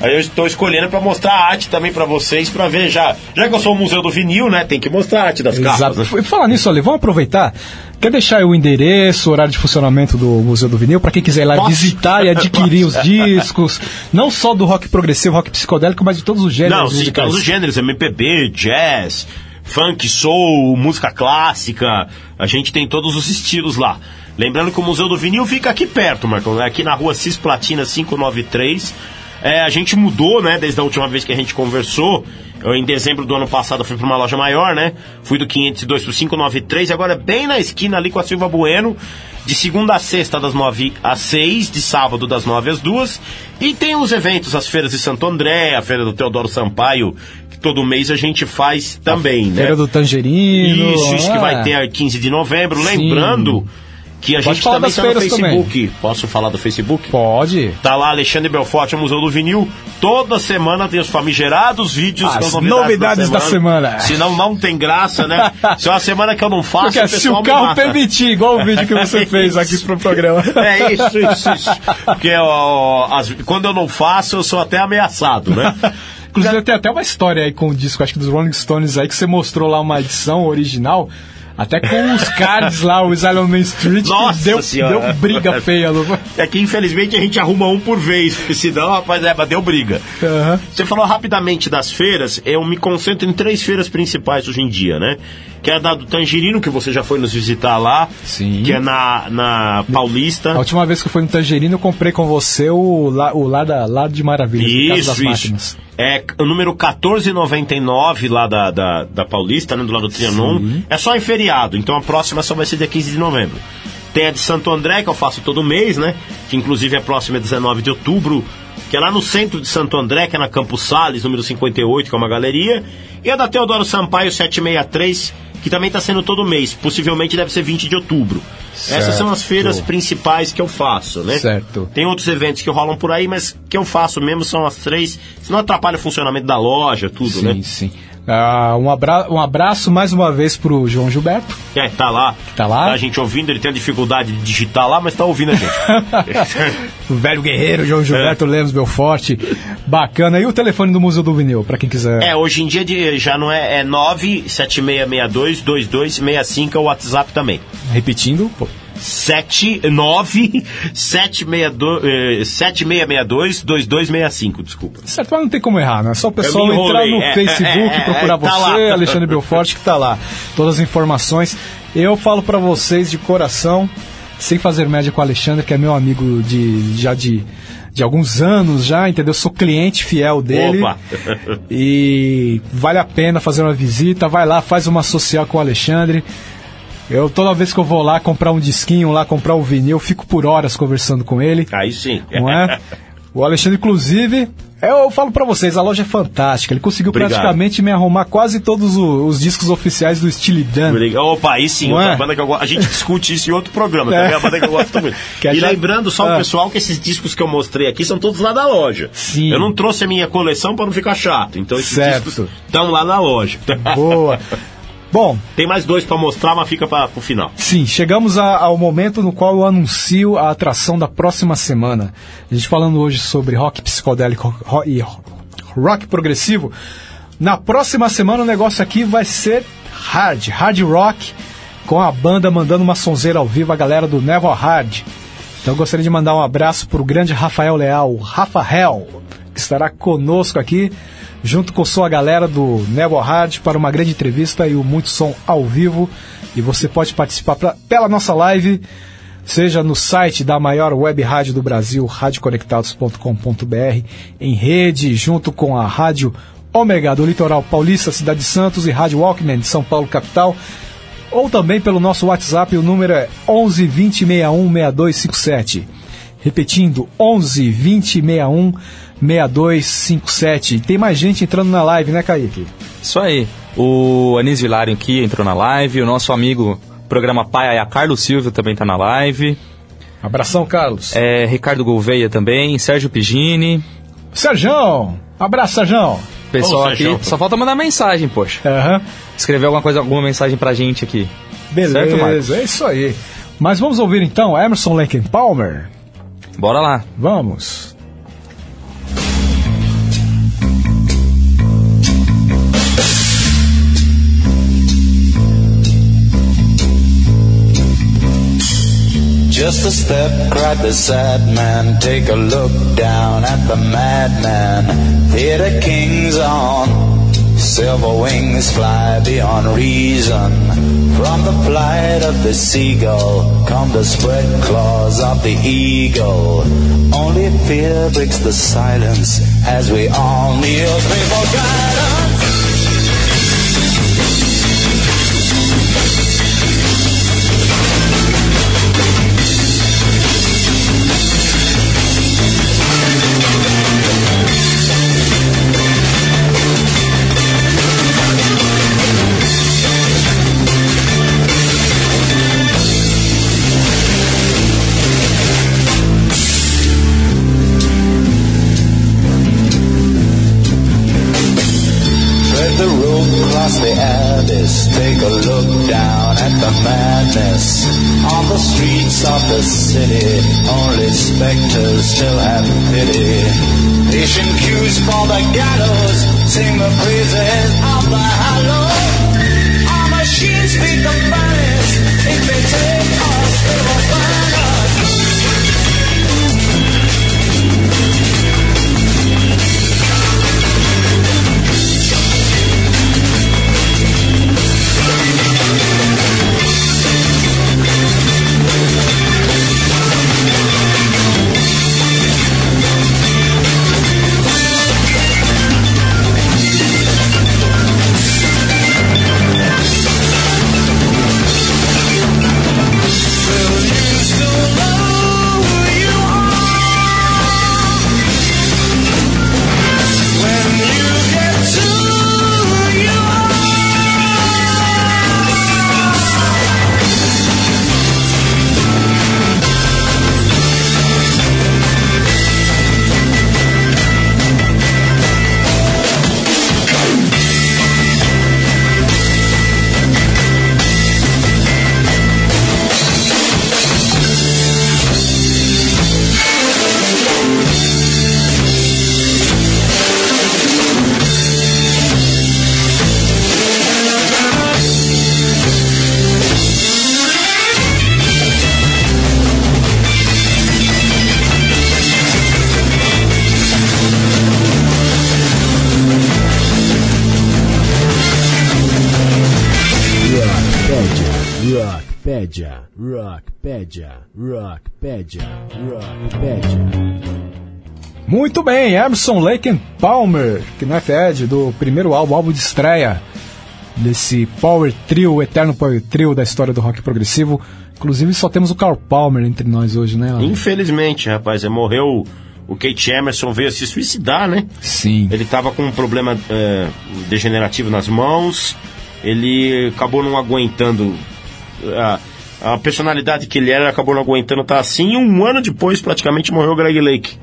aí eu estou escolhendo pra mostrar a arte também pra vocês, pra ver já. Já que eu sou o museu do vinil, né? Tem que mostrar a arte das capas. Exato. né? E falar nisso, Ale, vamos aproveitar. Quer deixar aí o endereço, o horário de funcionamento do Museu do Vinil, para quem quiser ir lá Posso? visitar e adquirir os discos, não só do rock progressivo, rock psicodélico, mas de todos os gêneros Não, sim, musicais. todos os gêneros, MPB, jazz, funk, soul, música clássica, a gente tem todos os estilos lá. Lembrando que o Museu do Vinil fica aqui perto, Marcão, né? aqui na rua Cis Platina 593. É, a gente mudou, né, desde a última vez que a gente conversou. Eu, em dezembro do ano passado, eu fui para uma loja maior, né? Fui do 502 pro 593, e agora é bem na esquina ali com a Silva Bueno. De segunda a sexta, das 9 às 6, de sábado, das 9 às 2. E tem os eventos, as feiras de Santo André, a feira do Teodoro Sampaio, que todo mês a gente faz também, né? Feira do Tangerino. Isso, isso que ah. vai ter a 15 de novembro. Sim. Lembrando que a Pode gente também das tá no Facebook. Posso falar do Facebook? Pode. Tá lá Alexandre Belforte, o Museu do Vinil. Toda semana tem os famigerados vídeos As com as novidades da semana. Senão não tem graça, né? Se é uma semana que eu não faço, Porque o se o carro permitir, igual o vídeo que você fez aqui pro programa. É isso, isso, isso. Porque ó, as- quando eu não faço, eu sou até ameaçado, né? Inclusive tem até uma história aí com o disco, acho que dos Rolling Stones aí, que você mostrou lá uma edição original, até com os cards lá, o Island Main Street, Nossa deu, Senhora. deu briga feia. Lu. É que infelizmente a gente arruma um por vez, porque senão, rapaz, é, mas deu briga. Aham. Você falou rapidamente das feiras, eu me concentro em três feiras principais hoje em dia, né? Que é a da do Tangerino, que você já foi nos visitar lá. Sim. Que é na, na Paulista. A última vez que eu fui no Tangerino, eu comprei com você o, la, o Lar, da, Lar de Maravilhas, Casa das Isso, isso. Máquinas. É o número 1499 lá da, da, da Paulista, né, do lado do Trianon. É só em feriado, então a próxima só vai ser dia 15 de novembro. Tem a de Santo André, que eu faço todo mês, né? Que inclusive a próxima é 19 de outubro, que é lá no centro de Santo André, que é na Campos Sales, número 58, que é uma galeria. E a da Teodoro Sampaio 763, que também está sendo todo mês. Possivelmente deve ser 20 de outubro. Essas são as feiras principais que eu faço, né? Certo. Tem outros eventos que rolam por aí, mas que eu faço mesmo são as três. Senão atrapalha o funcionamento da loja, tudo, Sim, né? sim. Ah, um, abra um abraço mais uma vez pro João Gilberto. É, tá lá. Tá lá. a gente ouvindo, ele tem a dificuldade de digitar lá, mas tá ouvindo a gente. O velho guerreiro João Gilberto Lemos Belforte. Bacana. E o telefone do Museu do Vinil, pra quem quiser. é, hoje em dia de- já não é, é 976622265 é o WhatsApp também. Repetindo. pô. 79 762 7662 2265, desculpa. Certo, mas não tem como errar, né? É só o pessoal entrar no É, Facebook, é, é, procurar tá você, lá. Alexandre Belforte, que tá lá. Todas as informações. Eu falo pra vocês de coração, sem fazer média com o Alexandre, que é meu amigo de já de, de alguns anos já, entendeu? Sou cliente fiel dele. Opa! E vale a pena fazer uma visita, vai lá, faz uma social com o Alexandre. Eu toda vez que eu vou lá comprar um disquinho, lá comprar o vinil, eu fico por horas conversando com ele Aí sim. não é? O Alexandre, inclusive, Eu falo pra vocês, a loja é fantástica. Ele conseguiu Obrigado. praticamente me arrumar quase todos o- os, discos oficiais do Steely Dan. Opa, aí sim, é? banda que eu. A gente discute isso em outro programa, É. também é uma banda que eu gosto muito. Que a e gente- lembrando só Ah. o pessoal que esses discos que eu mostrei aqui são todos lá da loja. Sim. Eu não trouxe a minha coleção pra não ficar chato. Então esses Certo. discos estão lá na loja. Boa. Bom, Tem mais dois pra mostrar, mas fica pra, pro final. Sim, chegamos a- ao momento no qual eu anuncio a atração da próxima semana. A gente falando hoje sobre rock psicodélico e ro- rock progressivo. Na próxima semana o negócio aqui vai ser hard, hard rock, com a banda mandando uma sonzeira ao vivo, a galera do Never Hard. Então eu gostaria de mandar um abraço para o grande Rafael Leal, o Rafael, estará conosco aqui, junto com sua galera do Never Hard, para uma grande entrevista e o Muito Som ao vivo. E você pode participar pra- pela nossa live, seja no site da maior web rádio do Brasil, radioconectados.com.br, em rede, junto com a Rádio Ômega do Litoral Paulista, Cidade de Santos e Rádio Walkman de São Paulo, capital ou também pelo nosso WhatsApp, o número é 11 20 61 6257. Repetindo, 11 20 61 6257. E Tem mais gente entrando na live, né, Kaique? Isso aí. O Anísio Hilário aqui entrou na live. O nosso amigo programa Pai a Carlos Silvio também tá na live. Abração, Carlos. É, Ricardo Gouveia também. Sérgio Pigini. Serjão! Abraço, Serjão! Pessoal Ô, aqui. Sérgio. Só falta mandar mensagem, poxa. Aham. Escrever alguma coisa, alguma mensagem pra gente aqui. Certo, Marcos? Beleza, é isso aí. Mas vamos ouvir então Emerson and Palmer? Bora lá. Vamos. Just a step, cried the sad man. Take a look down at the madman. Theater kings on silver wings fly beyond reason. From the flight of the seagull come the spread claws of the eagle. Only fear breaks the silence as we all kneel before guidance. Rockpedia, Rockpedia, Rockpedia, Rockpedia. Muito bem, Emerson Lake Palmer, que não é Fed, do primeiro álbum, álbum de estreia desse Power Trio, o eterno Power Trio da história do rock progressivo. Inclusive só temos o Carl Palmer entre nós hoje, né? Alan? Infelizmente, rapaz, é, morreu o Kate Emerson veio se suicidar, né? Sim. Ele estava com um problema é, degenerativo nas mãos, ele acabou não aguentando. A, a personalidade que ele era acabou não aguentando estar assim, e um ano depois praticamente morreu o Greg Lake.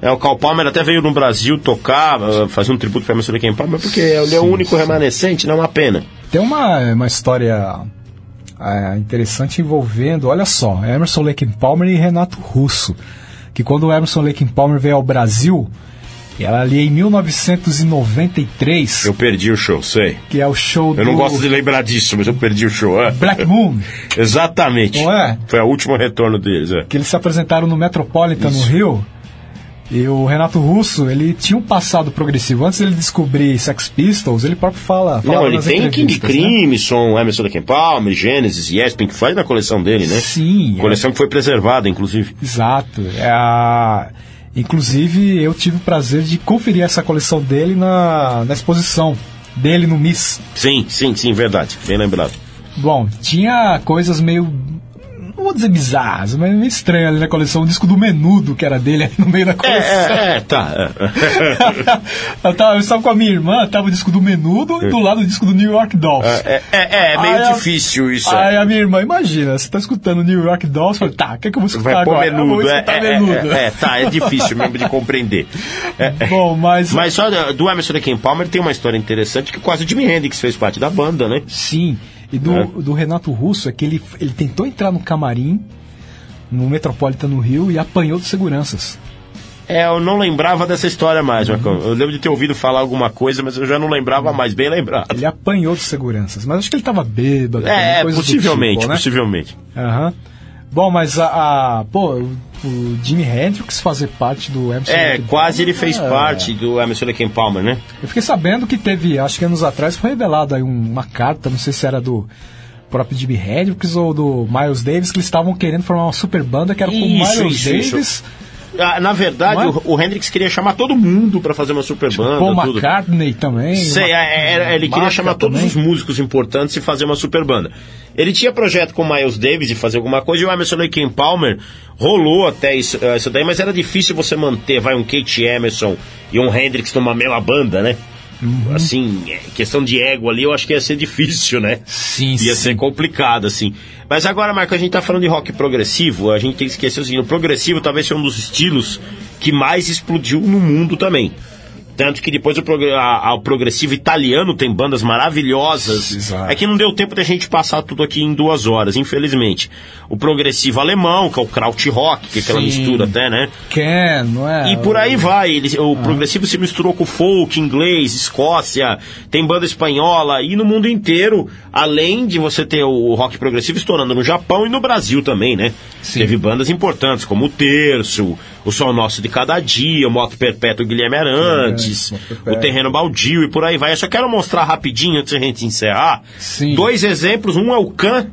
É, o Carl Palmer até veio no Brasil tocar, uh, fazer um tributo para Emerson Lake Palmer, porque ele é o único remanescente, não é uma pena. Tem uma, uma história é, interessante envolvendo, olha só, Emerson Lake Palmer e Renato Russo. Que quando o Emerson Lake Palmer veio ao Brasil, era ali em 1993. Eu perdi o show, sei. Que é o show Eu não gosto de lembrar disso, mas eu perdi o show. É. Black Moon. Exatamente. Não é? Foi o último retorno deles. É. Que eles se apresentaram no Metropolitan, Isso. no Rio. E o Renato Russo, ele tinha um passado progressivo. Antes dele descobrir Sex Pistols, ele próprio fala. Não, ele tem King Crimson, né? Emerson Lake Palmer, Genesis, Yes, Pink Floyd na coleção dele, né? Sim. Coleção é. que foi preservada, inclusive. Exato. É a... Inclusive, eu tive o prazer de conferir essa coleção dele na, na exposição dele no Miss. Sim, sim, sim, verdade. Bem lembrado. Bom, tinha coisas meio não vou dizer bizarras, mas meio estranho ali na coleção, o disco do Menudo que era dele ali no meio da coleção. É, é, é tá. eu, tava, eu estava com a minha irmã, tava o disco do Menudo e do lado o disco do New York Dolls. É, é, é, é meio aí difícil isso. Aí a minha irmã, imagina, você tá escutando New York Dolls, fala, tá, o que, é que eu vou escutar Vai agora? Menudo, eu vou escutar é, Menudo. É, é, tá, é difícil mesmo de compreender. Bom, mas... Mas só do Emerson Lake Palmer tem uma história interessante que quase o Jimi Hendrix fez parte da banda, né? Sim. E do, do Renato Russo é que ele, ele tentou entrar no camarim no Metropolitan no Rio e apanhou de seguranças. É, eu não lembrava dessa história mais, uhum. Marcão. Eu lembro de ter ouvido falar alguma coisa, mas eu já não lembrava mais, bem lembrado. Ele apanhou de seguranças, mas acho que ele estava bêbado. É, possivelmente, tipo, né? possivelmente. Aham. Uhum. Bom, mas a, a, pô, o Jimi Hendrix fazer parte do Emerson É, Lake quase ele fez é. parte do Emerson Lake Palmer, né? Eu fiquei sabendo que teve, acho que anos atrás, foi revelado aí uma carta, não sei se era do próprio Jimi Hendrix ou do Miles Davis, que eles estavam querendo formar uma super banda que era com o Miles isso, Davis. Isso. Ah, na verdade, é? o, o, Hendrix queria chamar todo mundo para fazer uma super tipo, banda. Paul tudo. McCartney também. Sei, é, é, ele queria chamar todos os músicos importantes e fazer uma super banda. Ele tinha projeto com o Miles Davis de fazer alguma coisa e o Emerson Lake Palmer rolou até isso, eh, isso daí, mas era difícil você manter, vai, um Kate Emerson e um Hendrix numa mesma banda, né? Uhum. Assim, questão de ego ali, eu acho que ia ser difícil, né? Sim, Ia sim. ser complicado, assim. Mas agora, Marco, a gente tá falando de rock progressivo, a gente tem que esquecer o seguinte, o progressivo talvez seja um dos estilos que mais explodiu no mundo também. Tanto que depois o, prog a, a, o progressivo italiano tem bandas maravilhosas. Exato. É que não deu tempo da gente passar tudo aqui em duas horas, infelizmente. O progressivo alemão, que é o krautrock, que é aquela Sim. mistura até, né? Ken, não é? E por aí vai. Ele, o progressivo se misturou com folk, inglês, Escócia, tem banda espanhola e no mundo inteiro, além de você ter o rock progressivo estourando no Japão e no Brasil também, né? Sim. Teve bandas importantes como o Terço, o Sol Nosso de Cada Dia, o Moto Perpétuo Guilherme Arantes, Perpétuo. o Terreno Baldio e por aí vai. Eu só quero mostrar rapidinho antes da gente encerrar Sim. dois exemplos. Um é o Can,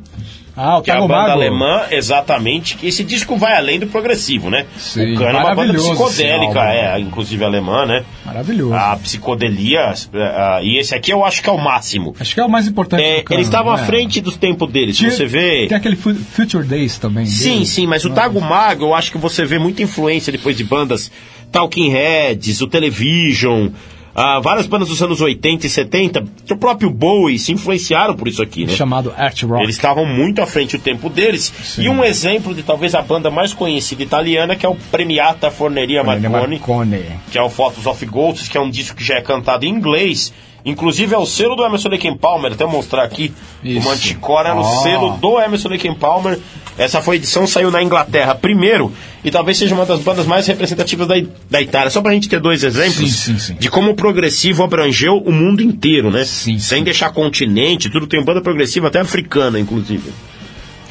Ah, o que é a banda Mago. alemã, exatamente, que esse disco vai além do progressivo, né? Sim, o Can é uma banda psicodélica, é, inclusive alemã, né? Maravilhoso. A psicodelia, é, é, e esse aqui eu acho que é o máximo. Acho que é o mais importante. É, do Can, eles estavam né? à frente dos tempos deles, Tinha- você vê... Tem aquele Fu- Future Days também. Sim, dele. sim, mas o Tago Mago, eu acho que você vê muita influência depois de bandas Talking Heads, o Television, ah, várias bandas dos anos 80 e 70, que o próprio Bowie se influenciaram por isso aqui, né? Chamado Art Rock. Eles estavam muito à frente do tempo deles. E um exemplo de talvez a banda mais conhecida italiana, que é o Premiata Forneria Marconi, Marconi. que é o Photos of Ghosts, que é um disco que já é cantado em inglês. Inclusive é o selo do Emerson Lake Palmer, até mostrar aqui. Isso. O Manticore era o Ó. selo do Emerson Lake Palmer. Essa foi a edição, saiu na Inglaterra primeiro, e talvez seja uma das bandas mais representativas da, da Itália. Só pra gente ter dois exemplos Sim, sim, sim. de como o progressivo abrangeu o mundo inteiro, né? Sim, Sem deixar continente, tudo tem banda progressiva, até africana, inclusive.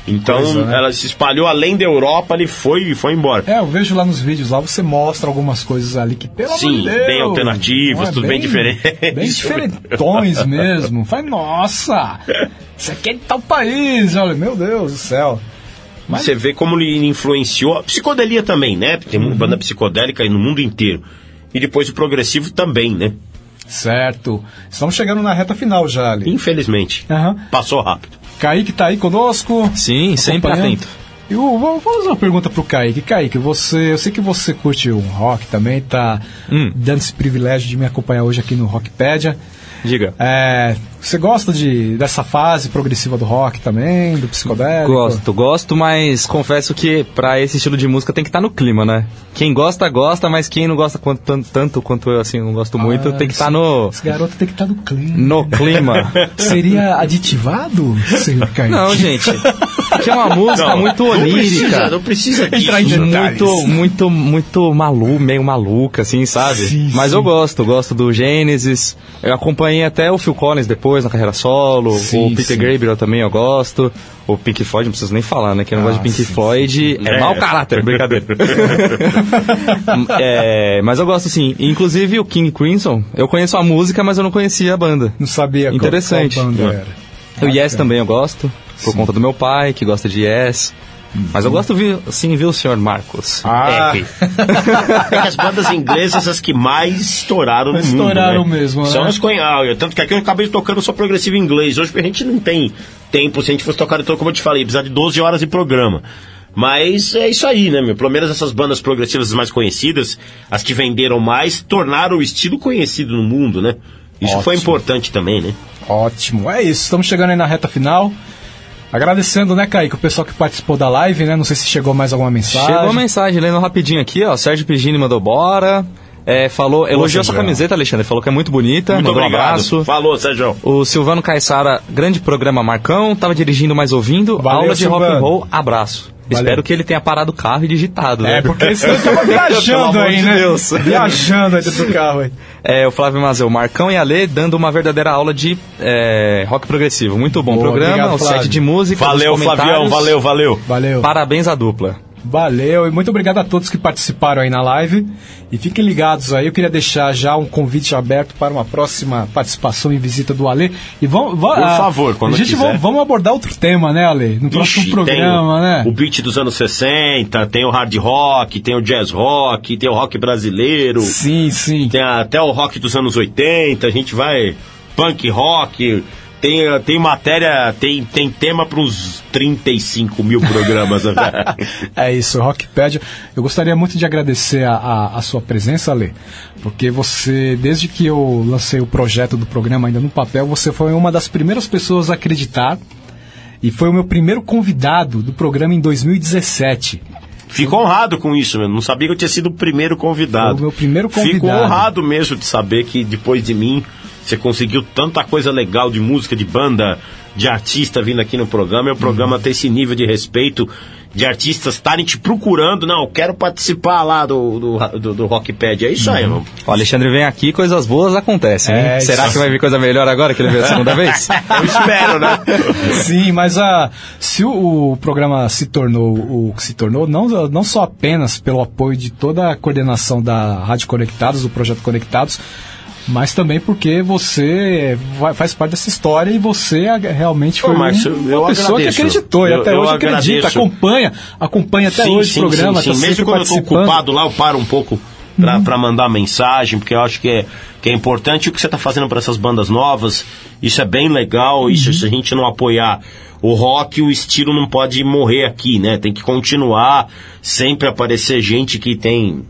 Então, Coisa, né? ela se espalhou além da Europa, ele foi e foi embora. É, eu vejo lá nos vídeos, lá você mostra algumas coisas ali que, pelo Sim, amor de Deus, bem alternativas, é? tudo bem diferente. Bem diferentões mesmo. Faz, nossa, isso aqui é de tal país, olha, meu Deus do céu. Mas- Você vê como ele influenciou. A psicodelia também, né? Tem Uhum. banda psicodélica aí no mundo inteiro. E depois o progressivo também, né? Certo. Estamos chegando na reta final já ali. Infelizmente. Aham. Passou rápido. Kaique tá aí conosco. Sim, sempre atento. E o- vou, fazer uma pergunta pro Kaique. Kaique, você, eu sei que você curte um rock também, tá Hum. dando esse privilégio de me acompanhar hoje aqui no Rockpedia. Diga. É, você gosta de, dessa fase progressiva do rock também, do psicodélico? Gosto, gosto, mas confesso que pra esse estilo de música tem que estar no clima, né? Quem gosta, gosta, mas quem não gosta quanto- tanto, tanto quanto eu, assim, não gosto muito, Ah, tem que estar esse- no, Esse garoto tem que estar no clima. no clima. Seria aditivado, senhor Kaique? Não, gente. Que é uma música Não, muito não onírica. precisa, não precisa. Entrar em detalhes. muito, muito, muito malu, meio maluca, assim, sabe? Sim, Mas sim. eu gosto, gosto do Gênesis. Eu acompanhei até o Phil Collins depois na carreira solo. Sim, o Peter sim. Gabriel também eu gosto. O Pink Floyd, não preciso nem falar, né? Quem não gosta de Ah, Pink sim, Floyd é, É. mau caráter, brincadeira. É, mas eu gosto sim. Inclusive o King Crimson, eu conheço a música, mas eu não conhecia a banda. Não sabia Interessante. qual banda É. era. O Yes também eu gosto, por conta do meu pai, que gosta de Yes. Mas eu gosto, vi- sim, viu, senhor Marcos? Ah. É que- É as bandas inglesas as que mais estouraram no Estouraram mundo, né? mesmo, São né? as conhe- ah, eu- Tanto que aqui eu acabei tocando só progressivo em inglês. Hoje a gente não tem tempo, se a gente fosse tocar, então, como eu te falei, precisa de 12 horas de programa. Mas é isso aí, né, meu? Pelo menos essas bandas progressivas mais conhecidas, as que venderam mais, tornaram o estilo conhecido no mundo, né? Isso foi Ótimo. importante também, né? Ótimo, é isso. Estamos chegando aí na reta final. Agradecendo, né, Kaique, o pessoal que participou da live, né? Não sei se chegou mais alguma mensagem. Chegou a mensagem, lendo rapidinho aqui, ó. Sérgio Pigini mandou bora. É, falou, elogiou sua camiseta, Alexandre. Falou que é muito bonita. Muito mandou um obrigado. abraço. Falou, Sérgio. O Silvano Caissara, grande programa Marcão. Tava dirigindo, mas ouvindo. Valeu, Aula de rock and Silvano. roll, abraço. Valeu. Espero que ele tenha parado o carro e digitado, né? É, porque senão eu tava viajando aí, de né? Deus. Viajando aí dentro do carro aí. É, o Flávio Mazeu, Marcão e Ale dando uma verdadeira aula de é, rock progressivo. Muito bom Boa, programa, obrigado, o set de música. Valeu. Flavião. Valeu, valeu. Valeu. Parabéns à dupla. Valeu e muito obrigado a todos que participaram aí na live. E fiquem ligados aí, eu queria deixar já um convite aberto para uma próxima participação e visita do Ale. E vamos, va- Por favor, quando a gente quiser. vamos, vamos abordar outro tema, né, Ale? No próximo Ixi, programa, né? o, beat dos anos 60, tem o hard rock, tem o jazz rock, tem o rock brasileiro, Sim, sim. tem até o rock dos anos 80, a gente vai punk rock, tem, tem matéria, tem, tem tema para uns 35 mil programas. É isso, Rockpedia. Eu gostaria muito de agradecer a, a, a sua presença, Ale, porque você, desde que eu lancei o projeto do programa ainda no papel, você foi uma das primeiras pessoas a acreditar e foi o meu primeiro convidado do programa em 2017. Fico honrado com isso, meu. Não sabia que eu tinha sido o primeiro convidado. Foi o meu primeiro Fico convidado. honrado mesmo de saber que depois de mim você conseguiu tanta coisa legal de música, de banda, de artista vindo aqui no programa. E o Uhum. programa ter esse nível de respeito de artistas estarem te procurando. Não, eu quero participar lá do, do, do, do Rockpad. É isso Uhum. aí, mano. O Alexandre vem aqui, coisas boas acontecem. hein? É, Será isso. que vai vir coisa melhor agora que ele veio a segunda vez? Eu espero, né? Sim, mas a, se o, o programa se tornou o que se tornou, não, não só apenas pelo apoio de toda a coordenação da Rádio Conectados, do projeto Conectados, mas também porque você vai- faz parte dessa história e você a- realmente foi Márcio, uma pessoa agradeço. que acreditou e até eu hoje acredita, agradeço. acompanha, acompanha até hoje o programa, sim, tá sim. sempre Mesmo quando eu estou. Uhum. ocupado lá, eu paro um pouco pra, pra mandar mensagem, porque eu acho que é, que é importante o que você está fazendo para essas bandas novas. Isso é bem legal. Isso, Uhum. se a gente não apoiar o rock, o estilo não pode morrer aqui, né? Tem que continuar, sempre aparecer gente que tem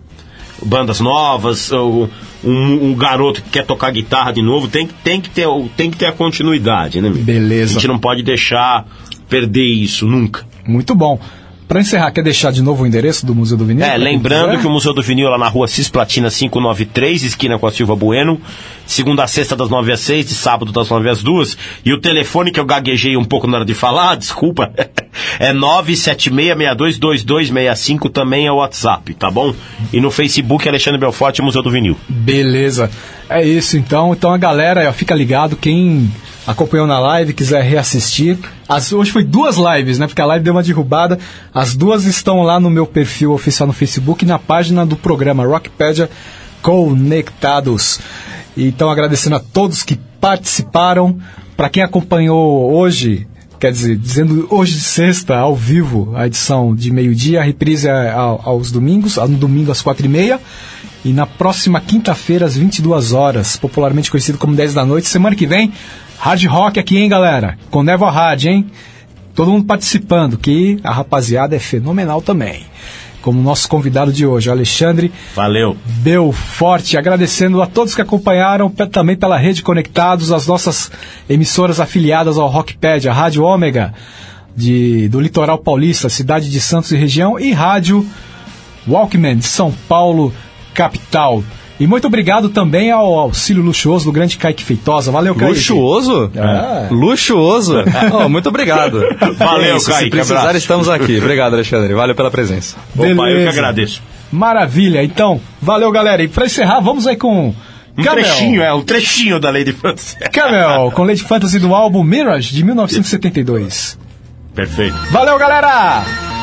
bandas novas, ou um, um garoto que quer tocar guitarra de novo, tem, que- tem, que, ter, tem que ter a continuidade, né? meu? Beleza. A gente não pode deixar perder isso nunca. Muito bom. Para encerrar, quer deixar de novo o endereço do Museu do Vinil? É, lembrando que o Museu do Vinil é lá na rua Cisplatina 593, esquina com a Silva Bueno, segunda a sexta das 9 às 6, de sábado das 9 às 2. E o telefone que eu gaguejei um pouco na hora de falar, desculpa, é 976622265, também é o WhatsApp, tá bom? E no Facebook, Alexandre Belforte, Museu do Vinil. Beleza. É isso então. Então a galera, fica ligado, quem acompanhou na live, quiser reassistir. As- hoje foi duas lives, né? Porque a live deu uma derrubada. As duas estão lá no meu perfil oficial no Facebook e na página do programa Rockpedia Conectados. Então agradecendo a todos que participaram. Para quem acompanhou hoje, quer dizer, dizendo hoje de sexta, ao vivo, a edição de meio-dia, a reprise é ao- aos domingos, no domingo às quatro e meia. E na próxima quinta-feira, às 22 horas, popularmente conhecido como 10 da noite, semana que vem, Hard Rock aqui, hein, galera? Com Névoa Hard, hein? todo mundo participando, que a rapaziada é fenomenal também. Como nosso convidado de hoje, o Alexandre Valeu. Belforte, agradecendo a todos que acompanharam também pela rede Conectados, as nossas emissoras afiliadas ao Rockpad, a Rádio Ômega de, do Litoral Paulista, cidade de Santos e região, e Rádio Walkman de São Paulo, capital. E muito obrigado também ao auxílio luxuoso do grande Kaique Feitosa. Valeu, Kaique. Luxuoso? É. Luxuoso? Oh, muito obrigado. Valeu, Isso, Se Kaique, precisar, abraço. estamos aqui. Obrigado, Alexandre. Valeu pela presença. Opa, eu que Beleza. agradeço. Maravilha. Então, valeu, galera. E pra encerrar, vamos aí com Um trechinho, é, um trechinho da Lady Fantasy. Camel, com Lady Fantasy do álbum Mirage, de 1972. Perfeito. Valeu, galera!